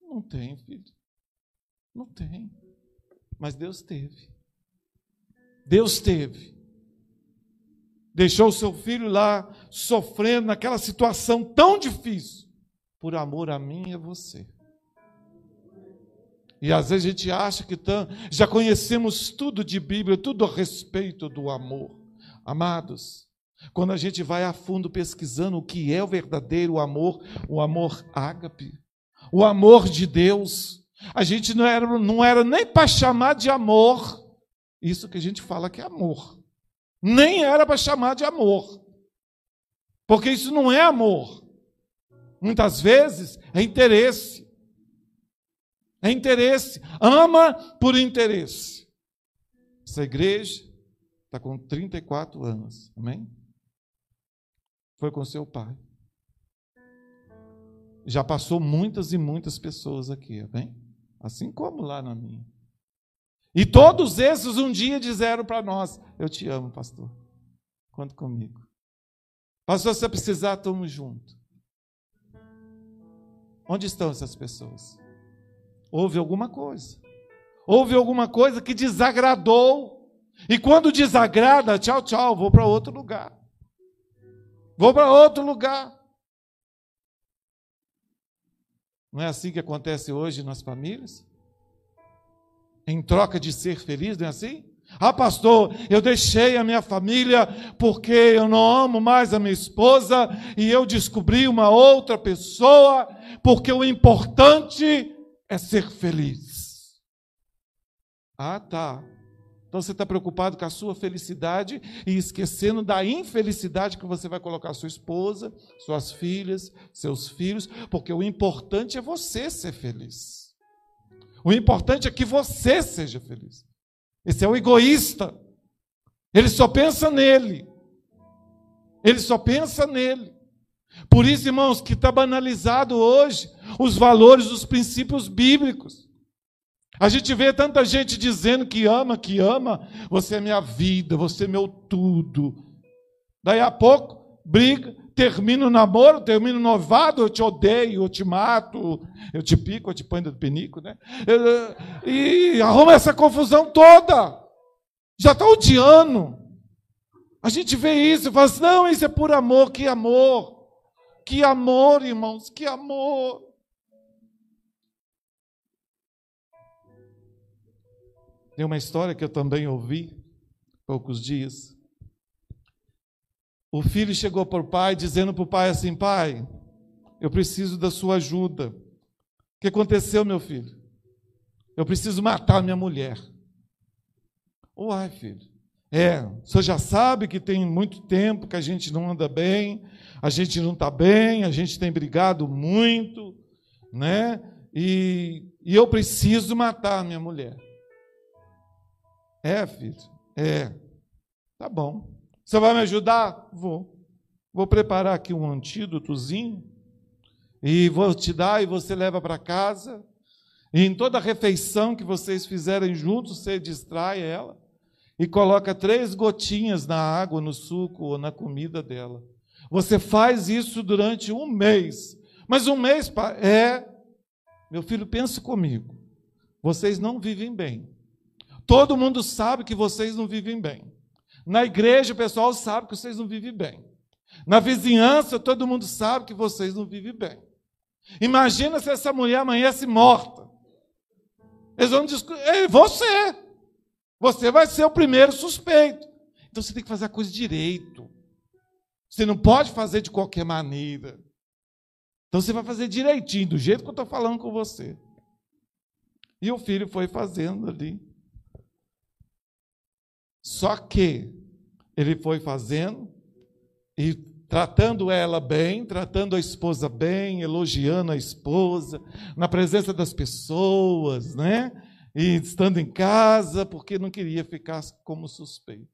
Não tenho, filho. Não tem. Mas Deus teve. Deus teve. Deixou o seu filho lá sofrendo naquela situação tão difícil, por amor a mim e a você. E às vezes a gente acha que já conhecemos tudo de Bíblia, tudo a respeito do amor. Amados, quando a gente vai a fundo pesquisando o que é o verdadeiro amor, o amor ágape, o amor de Deus, a gente não era, não era nem para chamar de amor, isso que a gente fala que é amor. Nem era para chamar de amor. Porque isso não é amor. Muitas vezes é interesse. É interesse. Ama por interesse. Essa igreja está com 34 anos. Amém? Foi com seu pai. Já passou muitas e muitas pessoas aqui, amém? Assim como lá na minha. E todos esses um dia disseram para nós: Eu te amo, pastor. Conta comigo. Pastor, se precisar, estamos juntos. Onde estão essas pessoas? Houve alguma coisa. Houve alguma coisa que desagradou. E quando desagrada, tchau, tchau, vou para outro lugar. Vou para outro lugar. Não é assim que acontece hoje nas famílias? em troca de ser feliz, não é assim? Ah, pastor, eu deixei a minha família porque eu não amo mais a minha esposa e eu descobri uma outra pessoa, porque o importante é ser feliz. Ah, tá. Então você está preocupado com a sua felicidade e esquecendo da infelicidade que você vai colocar sua esposa, suas filhas, seus filhos, porque o importante é você ser feliz. O importante é que você seja feliz. Esse é o egoísta. Ele só pensa nele. Ele só pensa nele. Por isso, irmãos, que está banalizado hoje os valores, os princípios bíblicos. A gente vê tanta gente dizendo que ama, que ama, você é minha vida, você é meu tudo. Daí a pouco, briga, termina o namoro, termina o novado, eu te odeio, eu te mato, eu te pico, eu te ponho do penico, né? E arruma essa confusão toda. Já está odiando. A gente vê isso e fala assim, não, isso é por amor, que amor. Que amor, irmãos, que amor. Tem uma história que eu também ouvi poucos dias. O filho chegou para o pai dizendo para o pai assim: Pai, eu preciso da sua ajuda. O que aconteceu, meu filho? Eu preciso matar minha mulher. Uai, filho. É, senhor já sabe que tem muito tempo que a gente não anda bem, a gente não está bem, a gente tem brigado muito, né? E, e eu preciso matar minha mulher. É, filho? É. Tá bom. Você vai me ajudar? Vou. Vou preparar aqui um antídotozinho e vou te dar e você leva para casa. E em toda refeição que vocês fizerem juntos, você distrai ela e coloca três gotinhas na água, no suco ou na comida dela. Você faz isso durante um mês. Mas um mês é. Meu filho, pense comigo. Vocês não vivem bem. Todo mundo sabe que vocês não vivem bem. Na igreja, o pessoal sabe que vocês não vivem bem. Na vizinhança, todo mundo sabe que vocês não vivem bem. Imagina se essa mulher amanhece morta. Eles vão é você. Você vai ser o primeiro suspeito. Então você tem que fazer a coisa direito. Você não pode fazer de qualquer maneira. Então você vai fazer direitinho, do jeito que eu estou falando com você. E o filho foi fazendo ali. Só que ele foi fazendo e tratando ela bem, tratando a esposa bem, elogiando a esposa, na presença das pessoas, né? E estando em casa, porque não queria ficar como suspeito.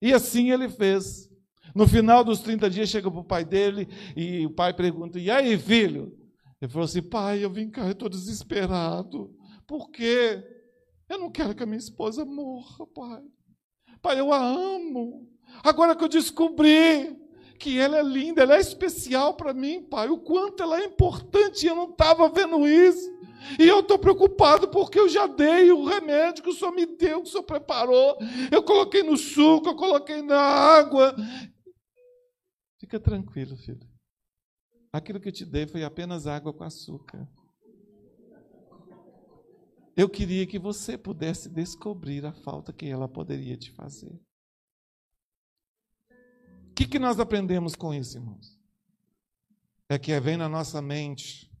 E assim ele fez. No final dos 30 dias, chega para o pai dele e o pai pergunta: E aí, filho? Ele falou assim: Pai, eu vim cá, eu estou desesperado. Por quê? Eu não quero que a minha esposa morra, pai. Pai, eu a amo. Agora que eu descobri que ela é linda, ela é especial para mim, Pai, o quanto ela é importante, eu não estava vendo isso. E eu estou preocupado porque eu já dei o remédio que o Senhor me deu, que o Senhor preparou. Eu coloquei no suco, eu coloquei na água. Fica tranquilo, filho. Aquilo que eu te dei foi apenas água com açúcar. Eu queria que você pudesse descobrir a falta que ela poderia te fazer. O que, que nós aprendemos com isso, irmãos? É que vem na nossa mente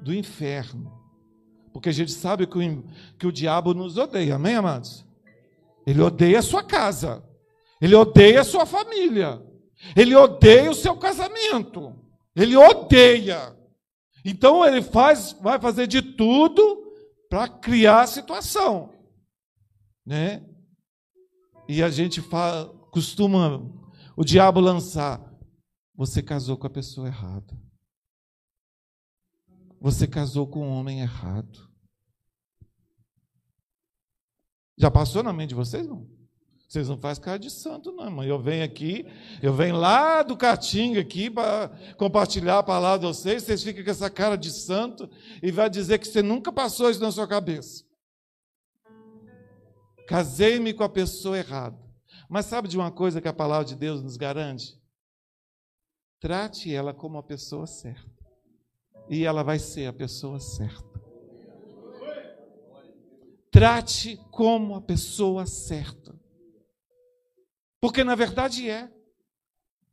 do inferno. Porque a gente sabe que o, que o diabo nos odeia, amém, amados? Ele odeia a sua casa, ele odeia a sua família, ele odeia o seu casamento, ele odeia. Então ele faz, vai fazer de tudo para criar a situação, né? E a gente fala, costuma o diabo lançar: você casou com a pessoa errada. Você casou com um homem errado. Já passou na mente de vocês não? Vocês não fazem cara de santo, não, irmão. Eu venho aqui, eu venho lá do Caatinga aqui para compartilhar a palavra de vocês, vocês ficam com essa cara de santo e vai dizer que você nunca passou isso na sua cabeça. Casei-me com a pessoa errada. Mas sabe de uma coisa que a palavra de Deus nos garante? Trate ela como a pessoa certa. E ela vai ser a pessoa certa. Trate como a pessoa certa. Porque na verdade é.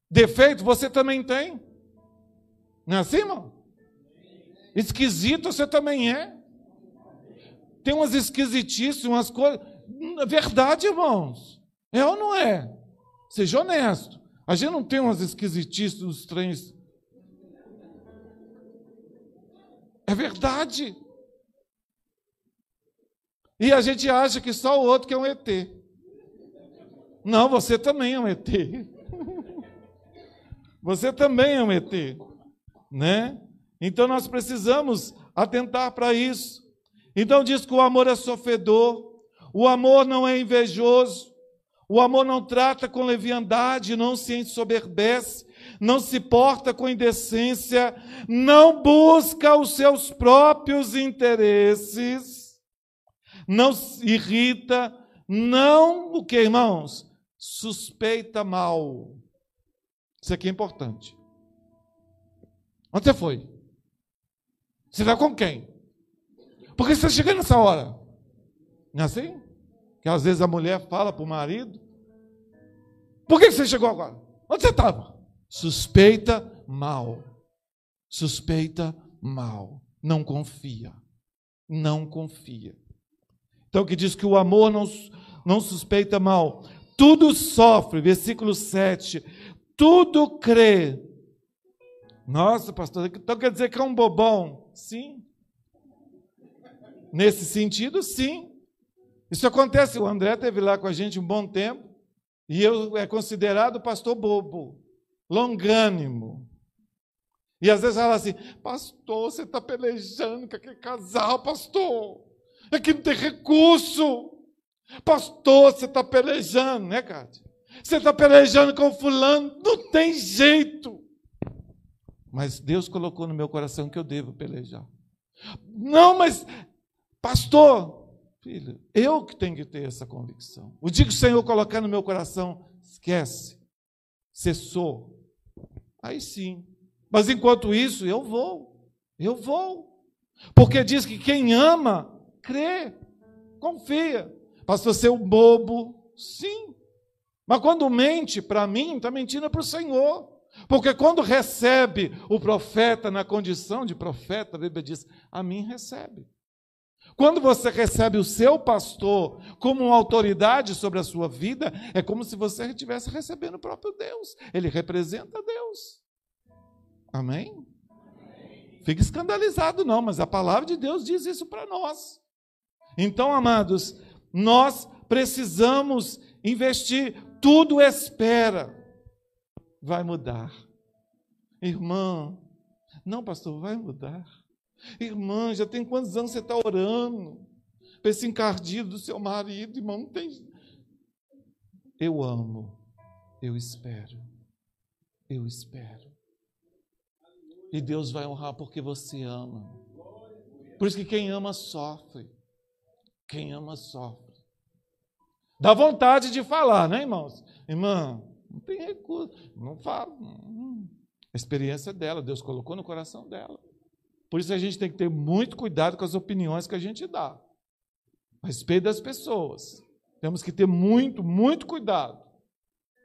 Defeito você também tem. Não é assim, irmão? Esquisito você também é. Tem umas esquisitices, umas coisas. Verdade, irmãos. É ou não é? Seja honesto. A gente não tem umas esquisitices, uns trens. É verdade. E a gente acha que só o outro que é um ET. Não, você também é um ET. Você também é um ET, né? Então nós precisamos atentar para isso. Então diz que o amor é sofredor, o amor não é invejoso, o amor não trata com leviandade, não se ensoberbece, não se porta com indecência, não busca os seus próprios interesses, não se irrita, não o que, irmãos? Suspeita mal. Isso aqui é importante. Onde você foi? Você está com quem? Por que você está chegando nessa hora? Não é assim? Que às vezes a mulher fala para o marido: Por que você chegou agora? Onde você estava? Suspeita mal. Suspeita mal. Não confia. Não confia. Então, que diz que o amor não, não suspeita mal. Tudo sofre, versículo 7. Tudo crê. Nossa, pastor, então quer dizer que é um bobão? Sim. Nesse sentido, sim. Isso acontece. O André teve lá com a gente um bom tempo e eu é considerado pastor bobo, longânimo. E às vezes fala assim: Pastor, você está pelejando com aquele casal, pastor. É que não tem recurso. Pastor, você está pelejando, né, Cátia? Você está pelejando com fulano, não tem jeito. Mas Deus colocou no meu coração que eu devo pelejar. Não, mas, pastor, filho, eu que tenho que ter essa convicção. O dia que o Senhor colocar no meu coração, esquece, cessou. Aí sim. Mas enquanto isso, eu vou, eu vou. Porque diz que quem ama, crê, confia. Pastor, ser um bobo, sim. Mas quando mente para mim, está mentindo para o Senhor. Porque quando recebe o profeta na condição de profeta, a Bíblia diz: a mim recebe. Quando você recebe o seu pastor como autoridade sobre a sua vida, é como se você estivesse recebendo o próprio Deus. Ele representa Deus. Amém? Fique escandalizado, não, mas a palavra de Deus diz isso para nós. Então, amados, nós precisamos investir, tudo espera vai mudar. Irmã, não, pastor, vai mudar. Irmã, já tem quantos anos você está orando para esse encardido do seu marido, irmão? Não tem. Eu amo, eu espero, eu espero. E Deus vai honrar porque você ama. Por isso que quem ama sofre. Quem ama sofre. Dá vontade de falar, né, irmãos? Irmão, não tem recurso. Não fala. A experiência dela, Deus colocou no coração dela. Por isso a gente tem que ter muito cuidado com as opiniões que a gente dá. A respeito das pessoas. Temos que ter muito, muito cuidado.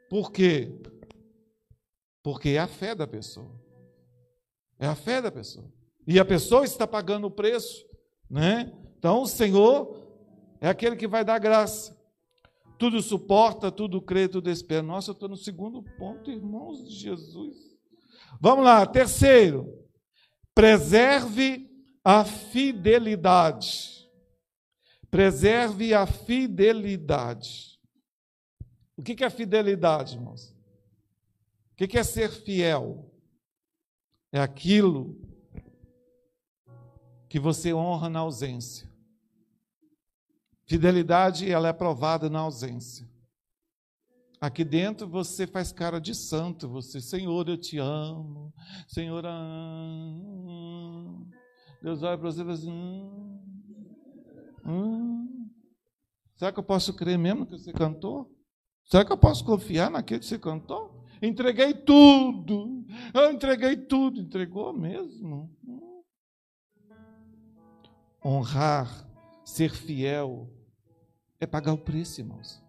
Por quê? Porque é a fé da pessoa. É a fé da pessoa. E a pessoa está pagando o preço, né? Então o Senhor é aquele que vai dar graça tudo suporta, tudo crê, tudo espera. Nossa, eu estou no segundo ponto, irmãos de Jesus. Vamos lá, terceiro. Preserve a fidelidade. Preserve a fidelidade. O que é fidelidade, irmãos? O que é ser fiel? É aquilo que você honra na ausência. Fidelidade, ela é provada na ausência. Aqui dentro você faz cara de santo, você, Senhor, eu te amo, Senhor, ah, Deus olha para você e fala assim, hum, hum, será que eu posso crer mesmo que você cantou? Será que eu posso confiar naquele que você cantou? Entreguei tudo, eu entreguei tudo, entregou mesmo. Hum. Honrar, ser fiel, é pagar o preço, irmãos.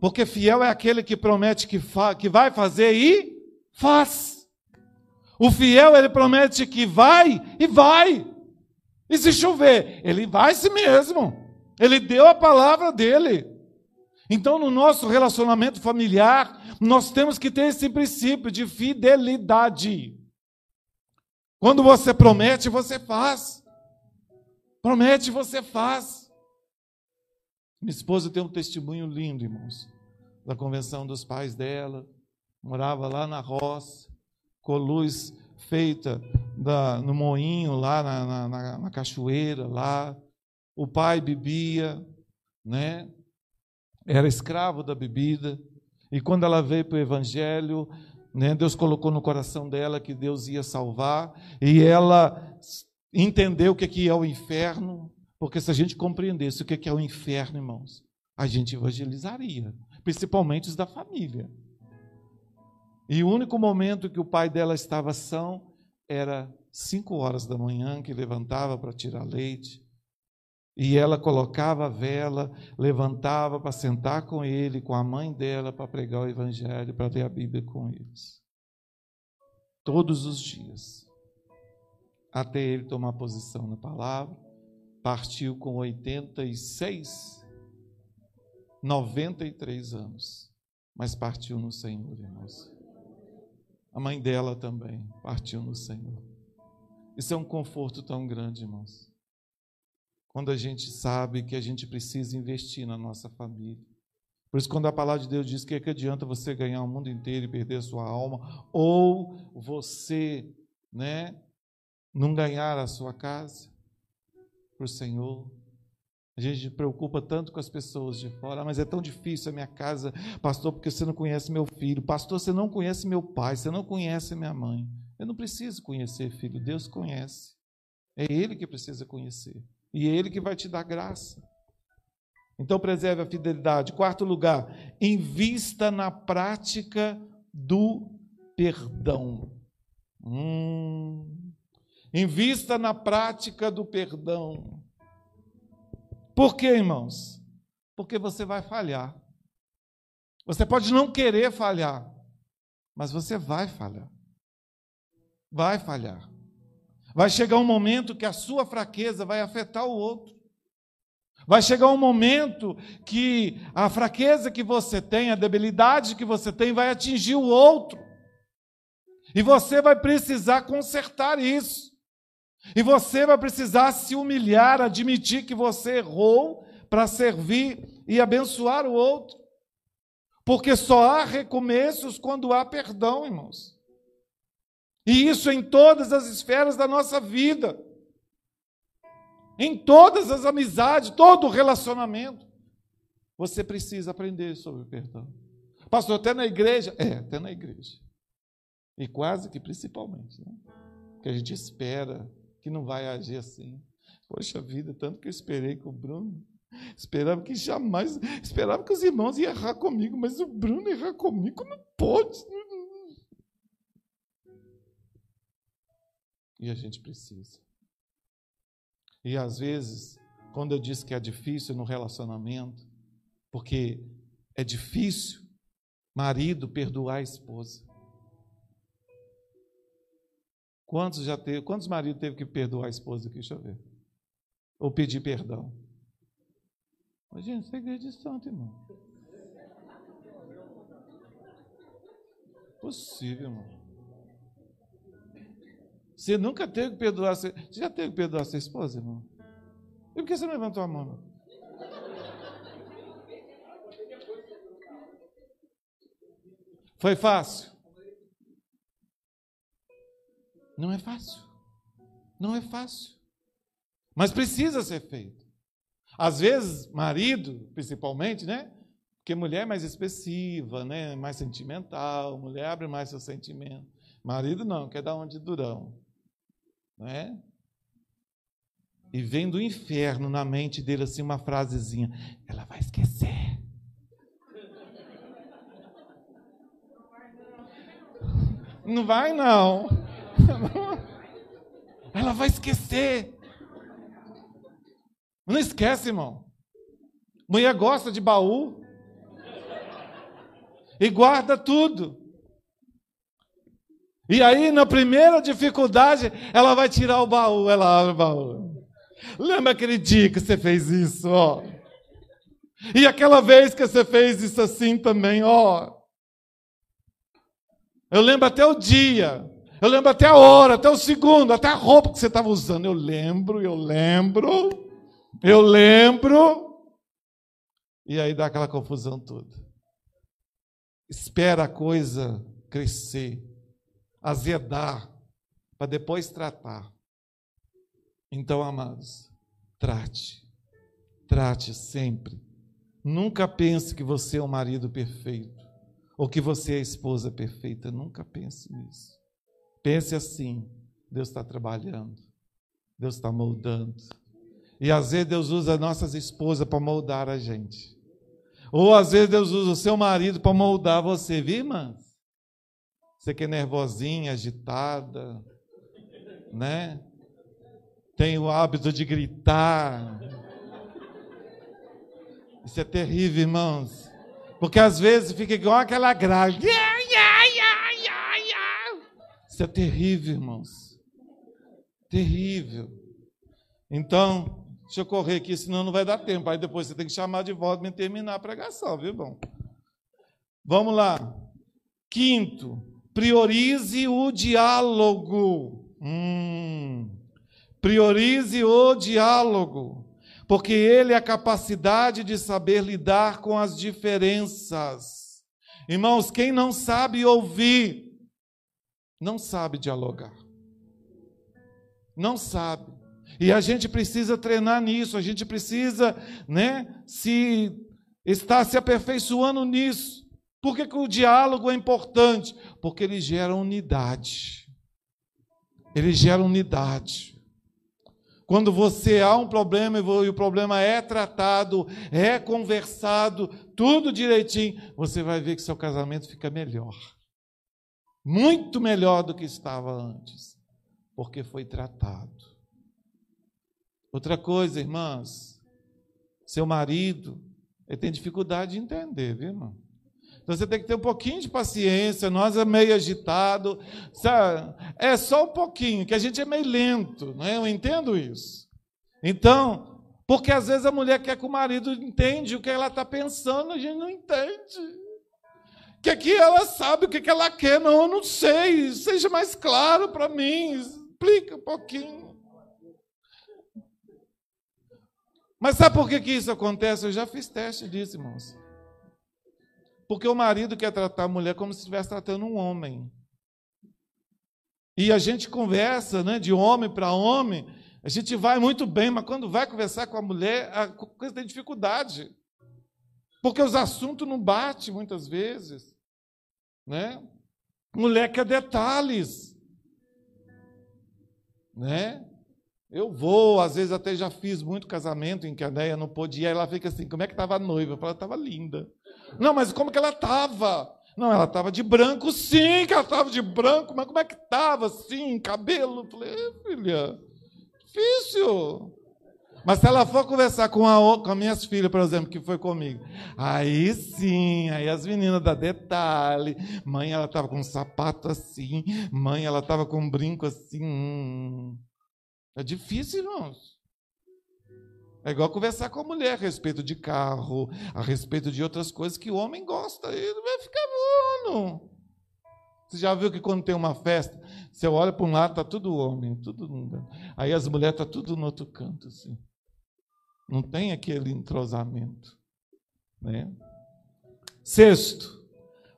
Porque fiel é aquele que promete que, que vai fazer e faz. O fiel, ele promete que vai e vai. E se chover, ele vai si mesmo. Ele deu a palavra dele. Então, no nosso relacionamento familiar, nós temos que ter esse princípio de fidelidade. Quando você promete, você faz. Promete, você faz. Minha esposa tem um testemunho lindo, irmãos. da convenção dos pais dela, morava lá na roça, com luz feita da, no moinho, lá na, na, na cachoeira, lá. O pai bebia, né? Era escravo da bebida. E quando ela veio para o Evangelho, né, Deus colocou no coração dela que Deus ia salvar, e ela entendeu o que é o inferno, porque se a gente compreendesse o que é o inferno, irmãos, a gente evangelizaria, principalmente os da família. E o único momento que o pai dela estava são era cinco horas da manhã que levantava para tirar leite. E ela colocava a vela, levantava para sentar com ele, com a mãe dela, para pregar o evangelho, para ler a Bíblia com eles. Todos os dias. Até ele tomar posição na palavra. Partiu com 86, 93 anos. Mas partiu no Senhor, irmãos. A mãe dela também partiu no Senhor. Isso é um conforto tão grande, irmãos. Quando a gente sabe que a gente precisa investir na nossa família. Por isso, quando a palavra de Deus diz que, é que adianta você ganhar o mundo inteiro e perder a sua alma, ou você né, não ganhar a sua casa para o Senhor, a gente se preocupa tanto com as pessoas de fora, ah, mas é tão difícil a minha casa, pastor, porque você não conhece meu filho, pastor, você não conhece meu pai, você não conhece minha mãe. Eu não preciso conhecer, filho, Deus conhece. É Ele que precisa conhecer. E é Ele que vai te dar graça. Então, preserve a fidelidade. Quarto lugar, invista na prática do perdão. Hum, invista na prática do perdão. Por quê, irmãos? Porque você vai falhar. Você pode não querer falhar, mas você vai falhar. Vai falhar. Vai chegar um momento que a sua fraqueza vai afetar o outro. Vai chegar um momento que a fraqueza que você tem, a debilidade que você tem, vai atingir o outro. E você vai precisar consertar isso. E você vai precisar se humilhar, admitir que você errou para servir e abençoar o outro. Porque só há recomeços quando há perdão, irmãos. E isso em todas as esferas da nossa vida. Em todas as amizades, todo relacionamento. Você precisa aprender sobre o perdão. Pastor, até na igreja? É, até na igreja. E quase que principalmente. Né? Que a gente espera que não vai agir assim. Poxa vida, tanto que eu esperei com o Bruno. Esperava que jamais, esperava que os irmãos iam errar comigo, mas o Bruno errar comigo não pode. E a gente precisa. E às vezes, quando eu disse que é difícil no relacionamento, porque é difícil marido perdoar a esposa. Quantos já teve, quantos maridos teve que perdoar a esposa aqui? Deixa eu ver. Ou pedir perdão? Mas, gente, isso é de santo, irmão. Possível, irmão. Você nunca teve que perdoar. Você já teve que perdoar sua esposa, irmão? E por que você não levantou a mão? Irmão? Foi fácil? Não é fácil. Não é fácil. Mas precisa ser feito. Às vezes, marido, principalmente, né? Porque mulher é mais expressiva, né? mais sentimental, mulher abre mais seu sentimento. Marido não, quer dar um de durão. Né? E vem do inferno na mente dele assim uma frasezinha: ela vai esquecer. Não vai não. Ela vai esquecer. Não esquece, irmão. Mulher gosta de baú. E guarda tudo. E aí, na primeira dificuldade, ela vai tirar o baú. Ela abre o baú. Lembra aquele dia que você fez isso, ó? E aquela vez que você fez isso assim também, ó. Eu lembro até o dia. Eu lembro até a hora, até o segundo, até a roupa que você estava usando. Eu lembro, eu lembro, eu lembro. E aí dá aquela confusão toda. espera a coisa crescer, azedar, para depois tratar. Então, amados, trate, trate sempre. Nunca pense que você é o marido perfeito, ou que você é a esposa perfeita. Nunca pense nisso. Pense assim: Deus está trabalhando, Deus está moldando. E às vezes Deus usa nossas esposas para moldar a gente. Ou às vezes Deus usa o seu marido para moldar você, viu, irmã? Você que é nervosinha, agitada, né? Tem o hábito de gritar. Isso é terrível, irmãos. Porque às vezes fica igual aquela grade. Isso é terrível, irmãos. Terrível. Então, deixa eu correr aqui, senão não vai dar tempo. Aí depois você tem que chamar de volta para terminar a pregação, viu, bom? Vamos lá. Quinto, priorize o diálogo. Hum, priorize o diálogo, porque ele é a capacidade de saber lidar com as diferenças. Irmãos, quem não sabe ouvir, não sabe dialogar. Não sabe. E a gente precisa treinar nisso, a gente precisa, né, se estar se aperfeiçoando nisso. Por que, que o diálogo é importante? Porque ele gera unidade. Ele gera unidade. Quando você há um problema e o problema é tratado, é conversado, tudo direitinho, você vai ver que seu casamento fica melhor. Muito melhor do que estava antes, porque foi tratado. Outra coisa, irmãs, seu marido, ele tem dificuldade de entender, viu, irmão? Então você tem que ter um pouquinho de paciência. Nós é meio agitado, sabe? é só um pouquinho, que a gente é meio lento, não é? Eu entendo isso. Então, porque às vezes a mulher quer que o marido entende o que ela está pensando, a gente não entende. Que aqui ela sabe o que ela quer, não, eu não sei. Seja mais claro para mim, explica um pouquinho. Mas sabe por que, que isso acontece? Eu já fiz teste disso, irmãos. Porque o marido quer tratar a mulher como se estivesse tratando um homem. E a gente conversa né, de homem para homem, a gente vai muito bem, mas quando vai conversar com a mulher, a coisa tem dificuldade. Porque os assuntos não batem muitas vezes. Né? Mulher quer detalhes. Né? Eu vou, às vezes até já fiz muito casamento em que a Neia não podia, ela fica assim, como é que estava a noiva? Eu falo, estava linda. Não, mas como que ela estava? Não, ela estava de branco, sim, que ela estava de branco, mas como é que estava assim, cabelo? Eu falei, filha, difícil. Mas se ela for conversar com, a, com as minhas filhas, por exemplo, que foi comigo, aí sim, aí as meninas dão detalhe. Mãe, ela estava com um sapato assim, mãe, ela estava com um brinco assim. Hum. É difícil, irmãos. É igual conversar com a mulher a respeito de carro, a respeito de outras coisas que o homem gosta. Ele vai ficar voando. Você já viu que quando tem uma festa, você olha para um lado, está tudo homem, tudo. Aí as mulheres estão tá tudo no outro canto, assim. Não tem aquele entrosamento. Né? Sexto,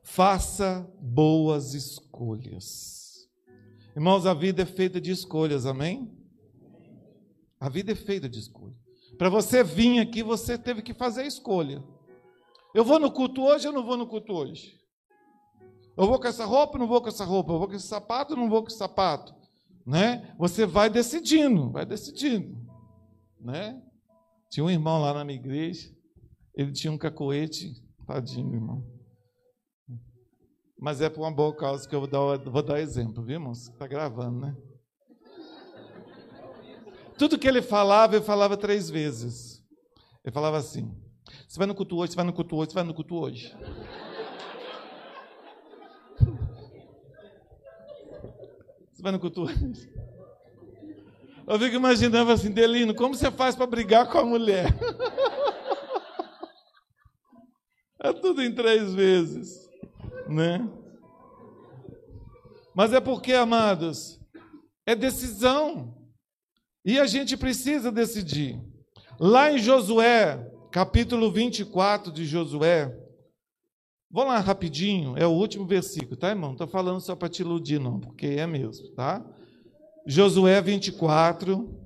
faça boas escolhas. Irmãos, a vida é feita de escolhas, amém? A vida é feita de escolhas. Para você vir aqui, você teve que fazer a escolha. Eu vou no culto hoje ou não vou no culto hoje? Eu vou com essa roupa ou não vou com essa roupa? Eu vou com esse sapato ou não vou com esse sapato? Né? Você vai decidindo, vai decidindo. Né? Tinha um irmão lá na minha igreja, ele tinha um cacoete, tadinho, irmão. Mas é por uma boa causa que eu vou dar, vou dar exemplo, viu, irmão? Está gravando, né? Tudo que ele falava, eu falava três vezes. Ele falava assim: você vai no culto hoje, você vai no culto hoje, você vai no culto hoje. Você vai no culto hoje? Eu fico imaginando assim, Delino, como você faz para brigar com a mulher? É tudo em três vezes, né? Mas é porque, amados, é decisão. E a gente precisa decidir. Lá em Josué, capítulo 24 de Josué, Vou lá rapidinho, é o último versículo, tá, irmão? Não estou falando só para te iludir, não, porque é mesmo, tá? Josué 24.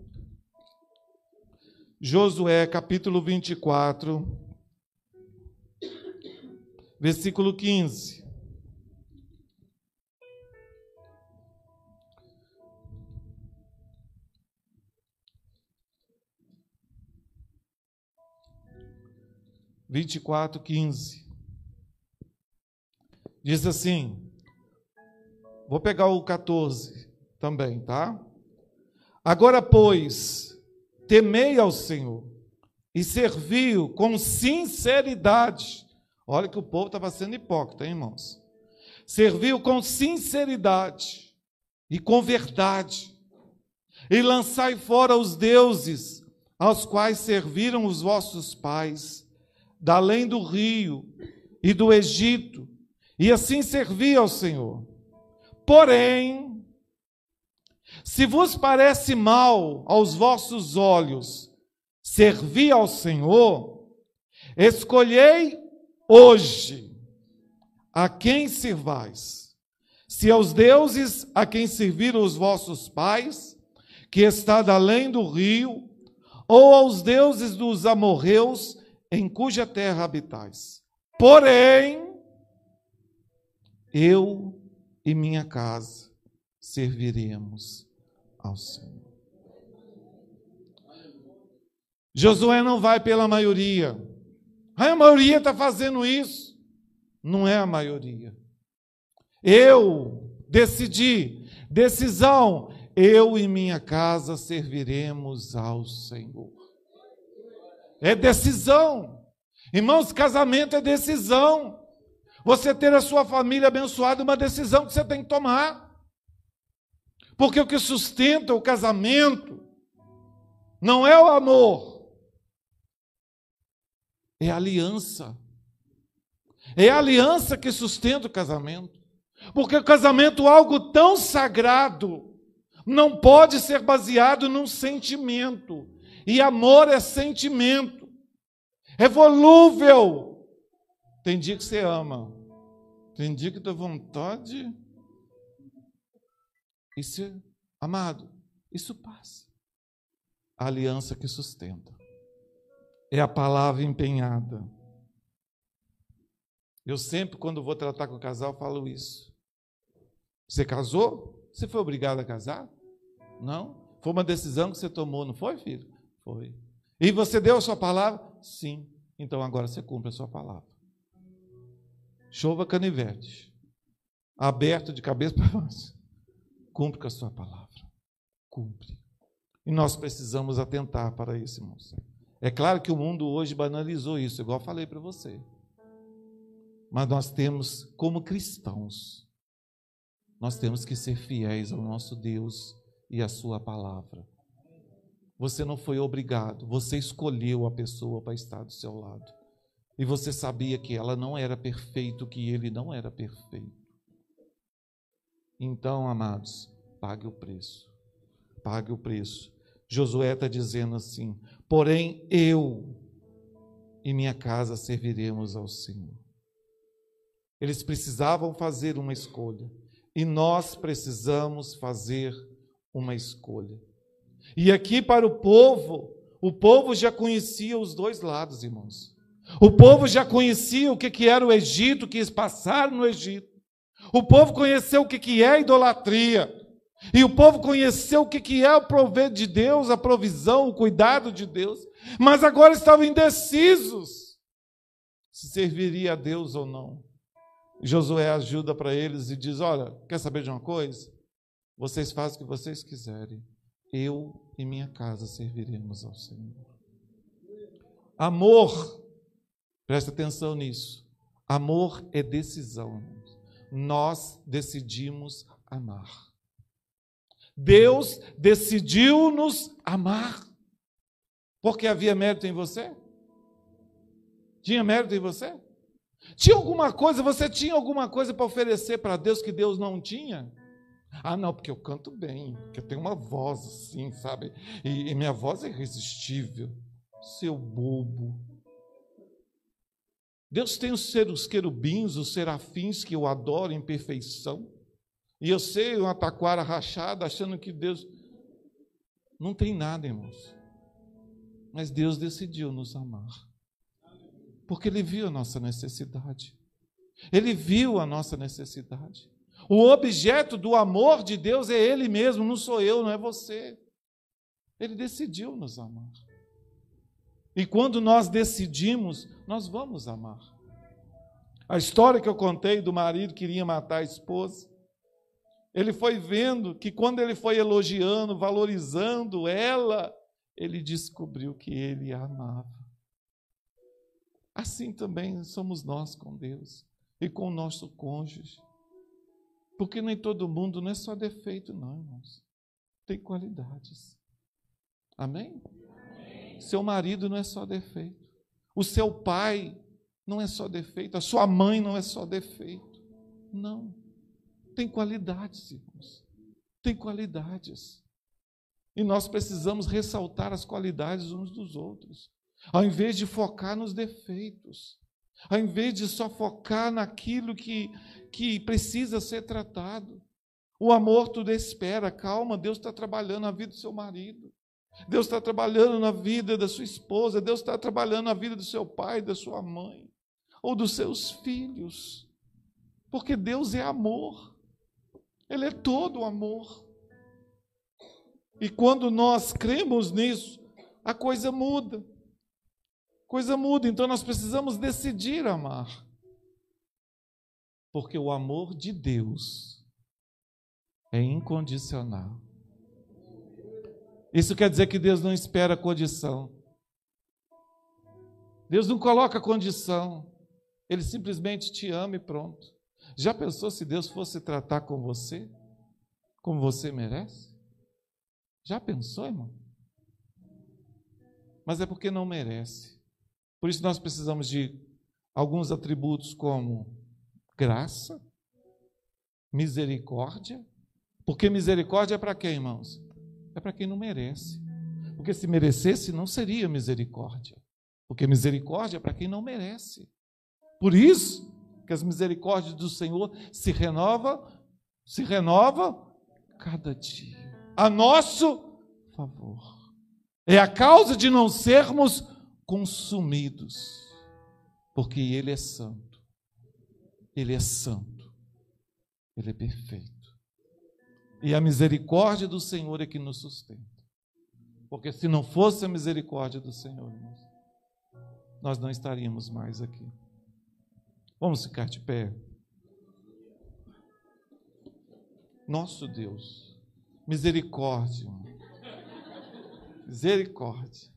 Josué, capítulo 24, versículo 15. Vinte e quatro, quinze. Diz assim, vou pegar o 14 também, tá? Agora, pois, temei ao Senhor e serviu com sinceridade. Olha que o povo estava sendo hipócrita, hein, irmãos? Serviu com sinceridade e com verdade. E lançai fora os deuses aos quais serviram os vossos pais, da além do rio e do Egito, e assim servi ao Senhor. Porém, se vos parece mal aos vossos olhos servir ao Senhor, escolhei hoje a quem servais. Se aos deuses a quem serviram os vossos pais, que está além do rio, ou aos deuses dos amorreus, em cuja terra habitais. Porém, eu e minha casa serviremos ao Senhor. Josué não vai pela maioria. A maioria está fazendo isso. Não é a maioria. Eu decidi, decisão, eu e minha casa serviremos ao Senhor. É decisão. Irmãos, casamento é decisão. Você ter a sua família abençoada é uma decisão que você tem que tomar. Porque o que sustenta o casamento não é o amor, é a aliança. É a aliança que sustenta o casamento. Porque o casamento algo tão sagrado, não pode ser baseado num sentimento. E amor é sentimento, é volúvel, tem dia que você ama, tem dia que dá vontade. Isso, amado, isso passa. A aliança que sustenta é a palavra empenhada. Eu sempre, quando vou tratar com o casal, falo isso. Você casou? Você foi obrigado a casar? Não? Foi uma decisão que você tomou, não foi, filho? Foi. E você deu a sua palavra? Sim. Então agora você cumpre a sua palavra chova canivete, aberto de cabeça para baixo. Cumpre com a sua palavra. Cumpre. E nós precisamos atentar para isso, irmãos. É claro que o mundo hoje banalizou isso, igual falei para você. Mas nós temos, como cristãos, nós temos que ser fiéis ao nosso Deus e à Sua palavra. Você não foi obrigado, você escolheu a pessoa para estar do seu lado. E você sabia que ela não era perfeita, que ele não era perfeito. Então, amados, pague o preço. Pague o preço. Josué está dizendo assim: porém eu e minha casa serviremos ao Senhor. Eles precisavam fazer uma escolha. E nós precisamos fazer uma escolha. E aqui para o povo, o povo já conhecia os dois lados, irmãos. O povo já conhecia o que era o Egito, quis passar no Egito. O povo conheceu o que é idolatria. E o povo conheceu o que é o prover de Deus, a provisão, o cuidado de Deus. Mas agora estavam indecisos se serviria a Deus ou não. Josué ajuda para eles e diz: Olha, quer saber de uma coisa? Vocês fazem o que vocês quiserem. Eu e minha casa serviremos ao Senhor. Amor Presta atenção nisso. Amor é decisão. Nós decidimos amar. Deus decidiu nos amar. Porque havia mérito em você? Tinha mérito em você? Tinha alguma coisa, você tinha alguma coisa para oferecer para Deus que Deus não tinha? Ah, não, porque eu canto bem, porque eu tenho uma voz assim, sabe? E, e minha voz é irresistível. Seu bobo. Deus tem os seus querubins, os serafins que eu adoro em perfeição. E eu sei uma taquara rachada, achando que Deus. Não tem nada, irmãos. Mas Deus decidiu nos amar. Porque Ele viu a nossa necessidade. Ele viu a nossa necessidade. O objeto do amor de Deus é Ele mesmo, não sou eu, não é você. Ele decidiu nos amar. E quando nós decidimos, nós vamos amar. A história que eu contei do marido que queria matar a esposa, ele foi vendo que quando ele foi elogiando, valorizando ela, ele descobriu que ele a amava. Assim também somos nós com Deus e com o nosso cônjuge. Porque nem todo mundo não é só defeito, não, irmãos. Tem qualidades. Amém? Seu marido não é só defeito. O seu pai não é só defeito. A sua mãe não é só defeito. Não. Tem qualidades, irmãos. Tem qualidades. E nós precisamos ressaltar as qualidades uns dos outros, ao invés de focar nos defeitos, ao invés de só focar naquilo que, que precisa ser tratado. O amor tudo espera, calma, Deus está trabalhando na vida do seu marido. Deus está trabalhando na vida da sua esposa, Deus está trabalhando na vida do seu pai, da sua mãe, ou dos seus filhos, porque Deus é amor, Ele é todo amor. E quando nós cremos nisso, a coisa muda, a coisa muda, então nós precisamos decidir amar, porque o amor de Deus é incondicional. Isso quer dizer que Deus não espera condição. Deus não coloca condição. Ele simplesmente te ama e pronto. Já pensou se Deus fosse tratar com você como você merece? Já pensou, irmão? Mas é porque não merece. Por isso nós precisamos de alguns atributos como graça, misericórdia. Porque misericórdia é para quem, irmãos? É para quem não merece. Porque se merecesse, não seria misericórdia. Porque misericórdia é para quem não merece. Por isso que as misericórdias do Senhor se renova, se renova cada dia. A nosso favor. É a causa de não sermos consumidos. Porque Ele é santo. Ele é santo. Ele é perfeito. E a misericórdia do Senhor é que nos sustenta. Porque se não fosse a misericórdia do Senhor, nós não estaríamos mais aqui. Vamos ficar de pé. Nosso Deus, misericórdia. Misericórdia.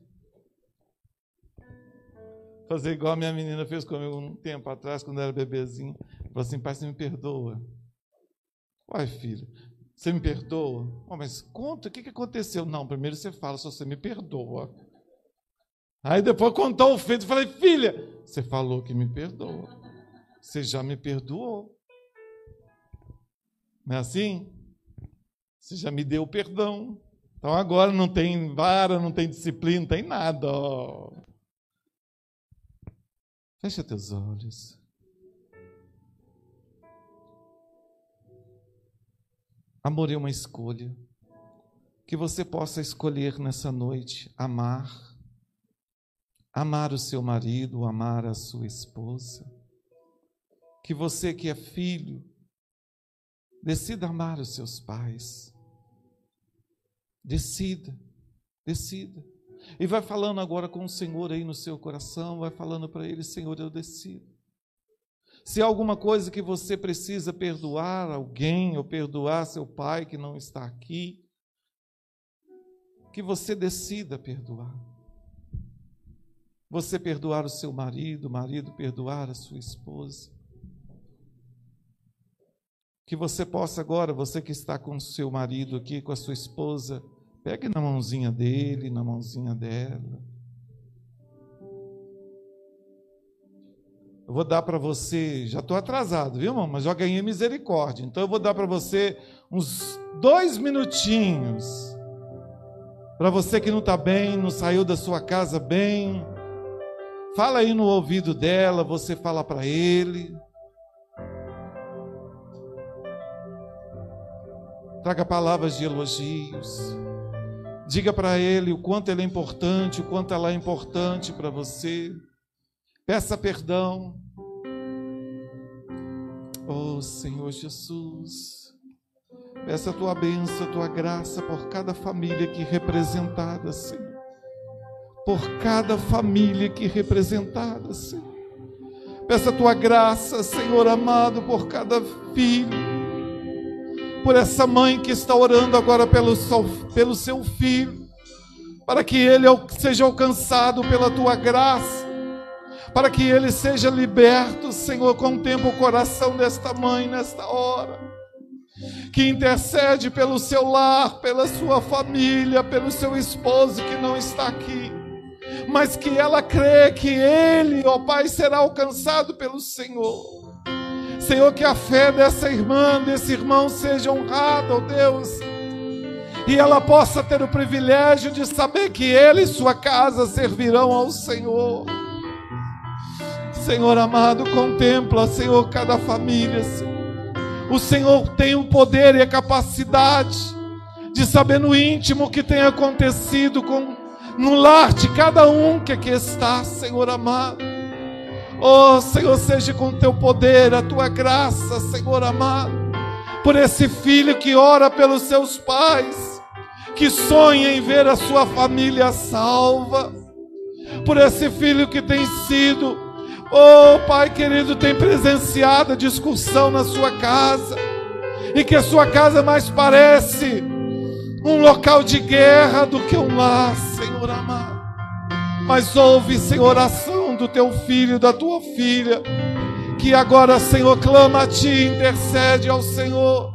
Fazer igual a minha menina fez comigo um tempo atrás, quando era bebezinho. Falou assim: Pai, você me perdoa. Uai, filho, você me perdoa? Oh, mas conta, o que aconteceu? Não, primeiro você fala, só você me perdoa. Aí depois contou o feito, eu falei, filha, você falou que me perdoa. Você já me perdoou. Não é assim? Você já me deu perdão. Então agora não tem vara, não tem disciplina, não tem nada. Ó. Fecha teus olhos. Amor é uma escolha. Que você possa escolher nessa noite amar, amar o seu marido, amar a sua esposa. Que você que é filho, decida amar os seus pais. Decida, decida. E vai falando agora com o Senhor aí no seu coração, vai falando para ele: Senhor, eu decido. Se há alguma coisa que você precisa perdoar alguém ou perdoar seu pai que não está aqui, que você decida perdoar. Você perdoar o seu marido, o marido perdoar a sua esposa. Que você possa agora, você que está com o seu marido aqui, com a sua esposa, pegue na mãozinha dele, na mãozinha dela Eu vou dar para você, já estou atrasado, viu, irmão? Mas já ganhei misericórdia. Então eu vou dar para você uns dois minutinhos. Para você que não está bem, não saiu da sua casa bem. Fala aí no ouvido dela, você fala para ele. Traga palavras de elogios. Diga para ele o quanto ele é importante, o quanto ela é importante para você. Peça perdão. Oh Senhor Jesus, peça a tua bênção, a tua graça por cada família aqui representada, Senhor. Por cada família aqui representada, Senhor. Peça a tua graça, Senhor amado, por cada filho por essa mãe que está orando agora pelo seu, pelo seu filho, para que ele seja alcançado pela tua graça, para que ele seja liberto, Senhor. Contempla o coração desta mãe nesta hora, que intercede pelo seu lar, pela sua família, pelo seu esposo que não está aqui mas que ela crê que ele, ó Pai, será alcançado pelo Senhor. Senhor, que a fé dessa irmã, desse irmão seja honrada, ó Deus. E ela possa ter o privilégio de saber que ele e sua casa servirão ao Senhor. Senhor amado, contempla, Senhor, cada família. Senhor. O Senhor tem o poder e a capacidade de saber no íntimo o que tem acontecido com, no lar de cada um que aqui está, Senhor amado. Oh, Senhor, seja com teu poder, a tua graça, Senhor amado, por esse filho que ora pelos seus pais, que sonha em ver a sua família salva, por esse filho que tem sido, oh Pai querido, tem presenciado a discussão na sua casa, e que a sua casa mais parece um local de guerra do que um lar, Senhor amado. Mas ouve, Senhor, oração do teu filho, da tua filha, que agora, Senhor, clama a ti, intercede ao Senhor,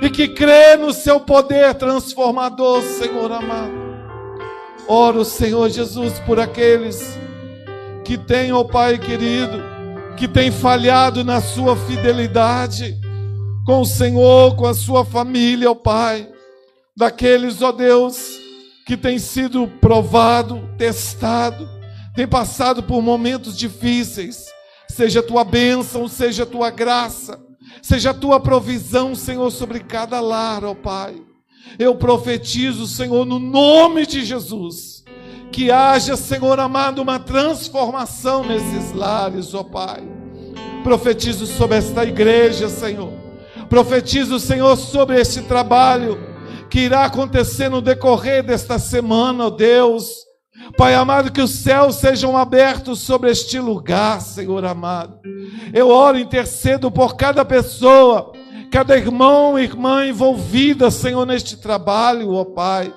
e que crê no seu poder transformador, Senhor amado. Oro, Senhor Jesus, por aqueles que têm, ó oh Pai querido, que têm falhado na sua fidelidade com o Senhor, com a sua família, ó oh Pai. Daqueles, ó oh Deus, que têm sido provado, testado, tem passado por momentos difíceis, seja a tua bênção, seja a tua graça, seja a tua provisão, Senhor, sobre cada lar, ó Pai. Eu profetizo, Senhor, no nome de Jesus, que haja, Senhor amado, uma transformação nesses lares, ó Pai. Profetizo sobre esta igreja, Senhor. Profetizo, Senhor, sobre este trabalho que irá acontecer no decorrer desta semana, ó Deus Pai amado, que os céus sejam abertos sobre este lugar, Senhor amado. Eu oro, intercedo por cada pessoa, cada irmão e irmã envolvida, Senhor, neste trabalho, ó Pai.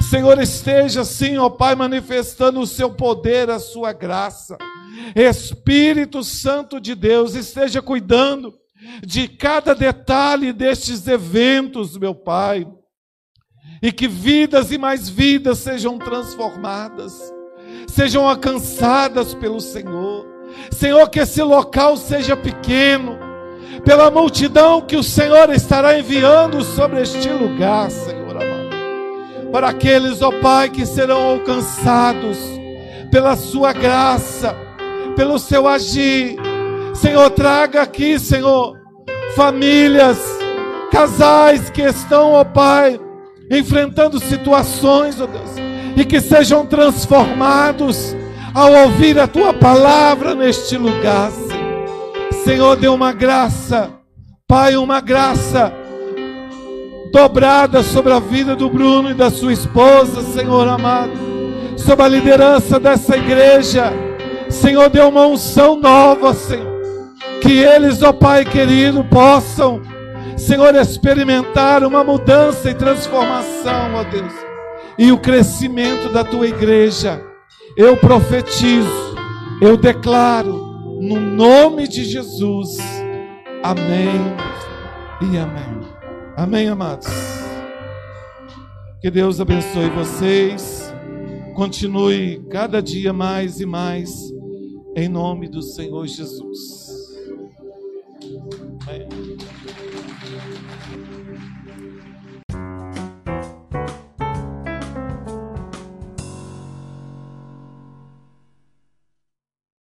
Senhor, esteja sim, ó Pai, manifestando o seu poder, a sua graça. Espírito Santo de Deus, esteja cuidando de cada detalhe destes eventos, meu Pai e que vidas e mais vidas sejam transformadas, sejam alcançadas pelo Senhor. Senhor, que esse local seja pequeno, pela multidão que o Senhor estará enviando sobre este lugar, Senhor. Para aqueles, ó Pai, que serão alcançados pela Sua graça, pelo Seu agir. Senhor, traga aqui, Senhor, famílias, casais que estão, ó Pai, enfrentando situações, oh Deus, e que sejam transformados ao ouvir a tua palavra neste lugar, Senhor. Senhor, dê uma graça, Pai, uma graça dobrada sobre a vida do Bruno e da sua esposa, Senhor amado, sobre a liderança dessa igreja. Senhor, dê uma unção nova, Senhor. Que eles, ó Pai querido, possam Senhor, experimentar uma mudança e transformação, ó Deus, e o crescimento da tua igreja. Eu profetizo, eu declaro, no nome de Jesus. Amém e amém. Amém, amados? Que Deus abençoe vocês. Continue cada dia mais e mais, em nome do Senhor Jesus. Amém.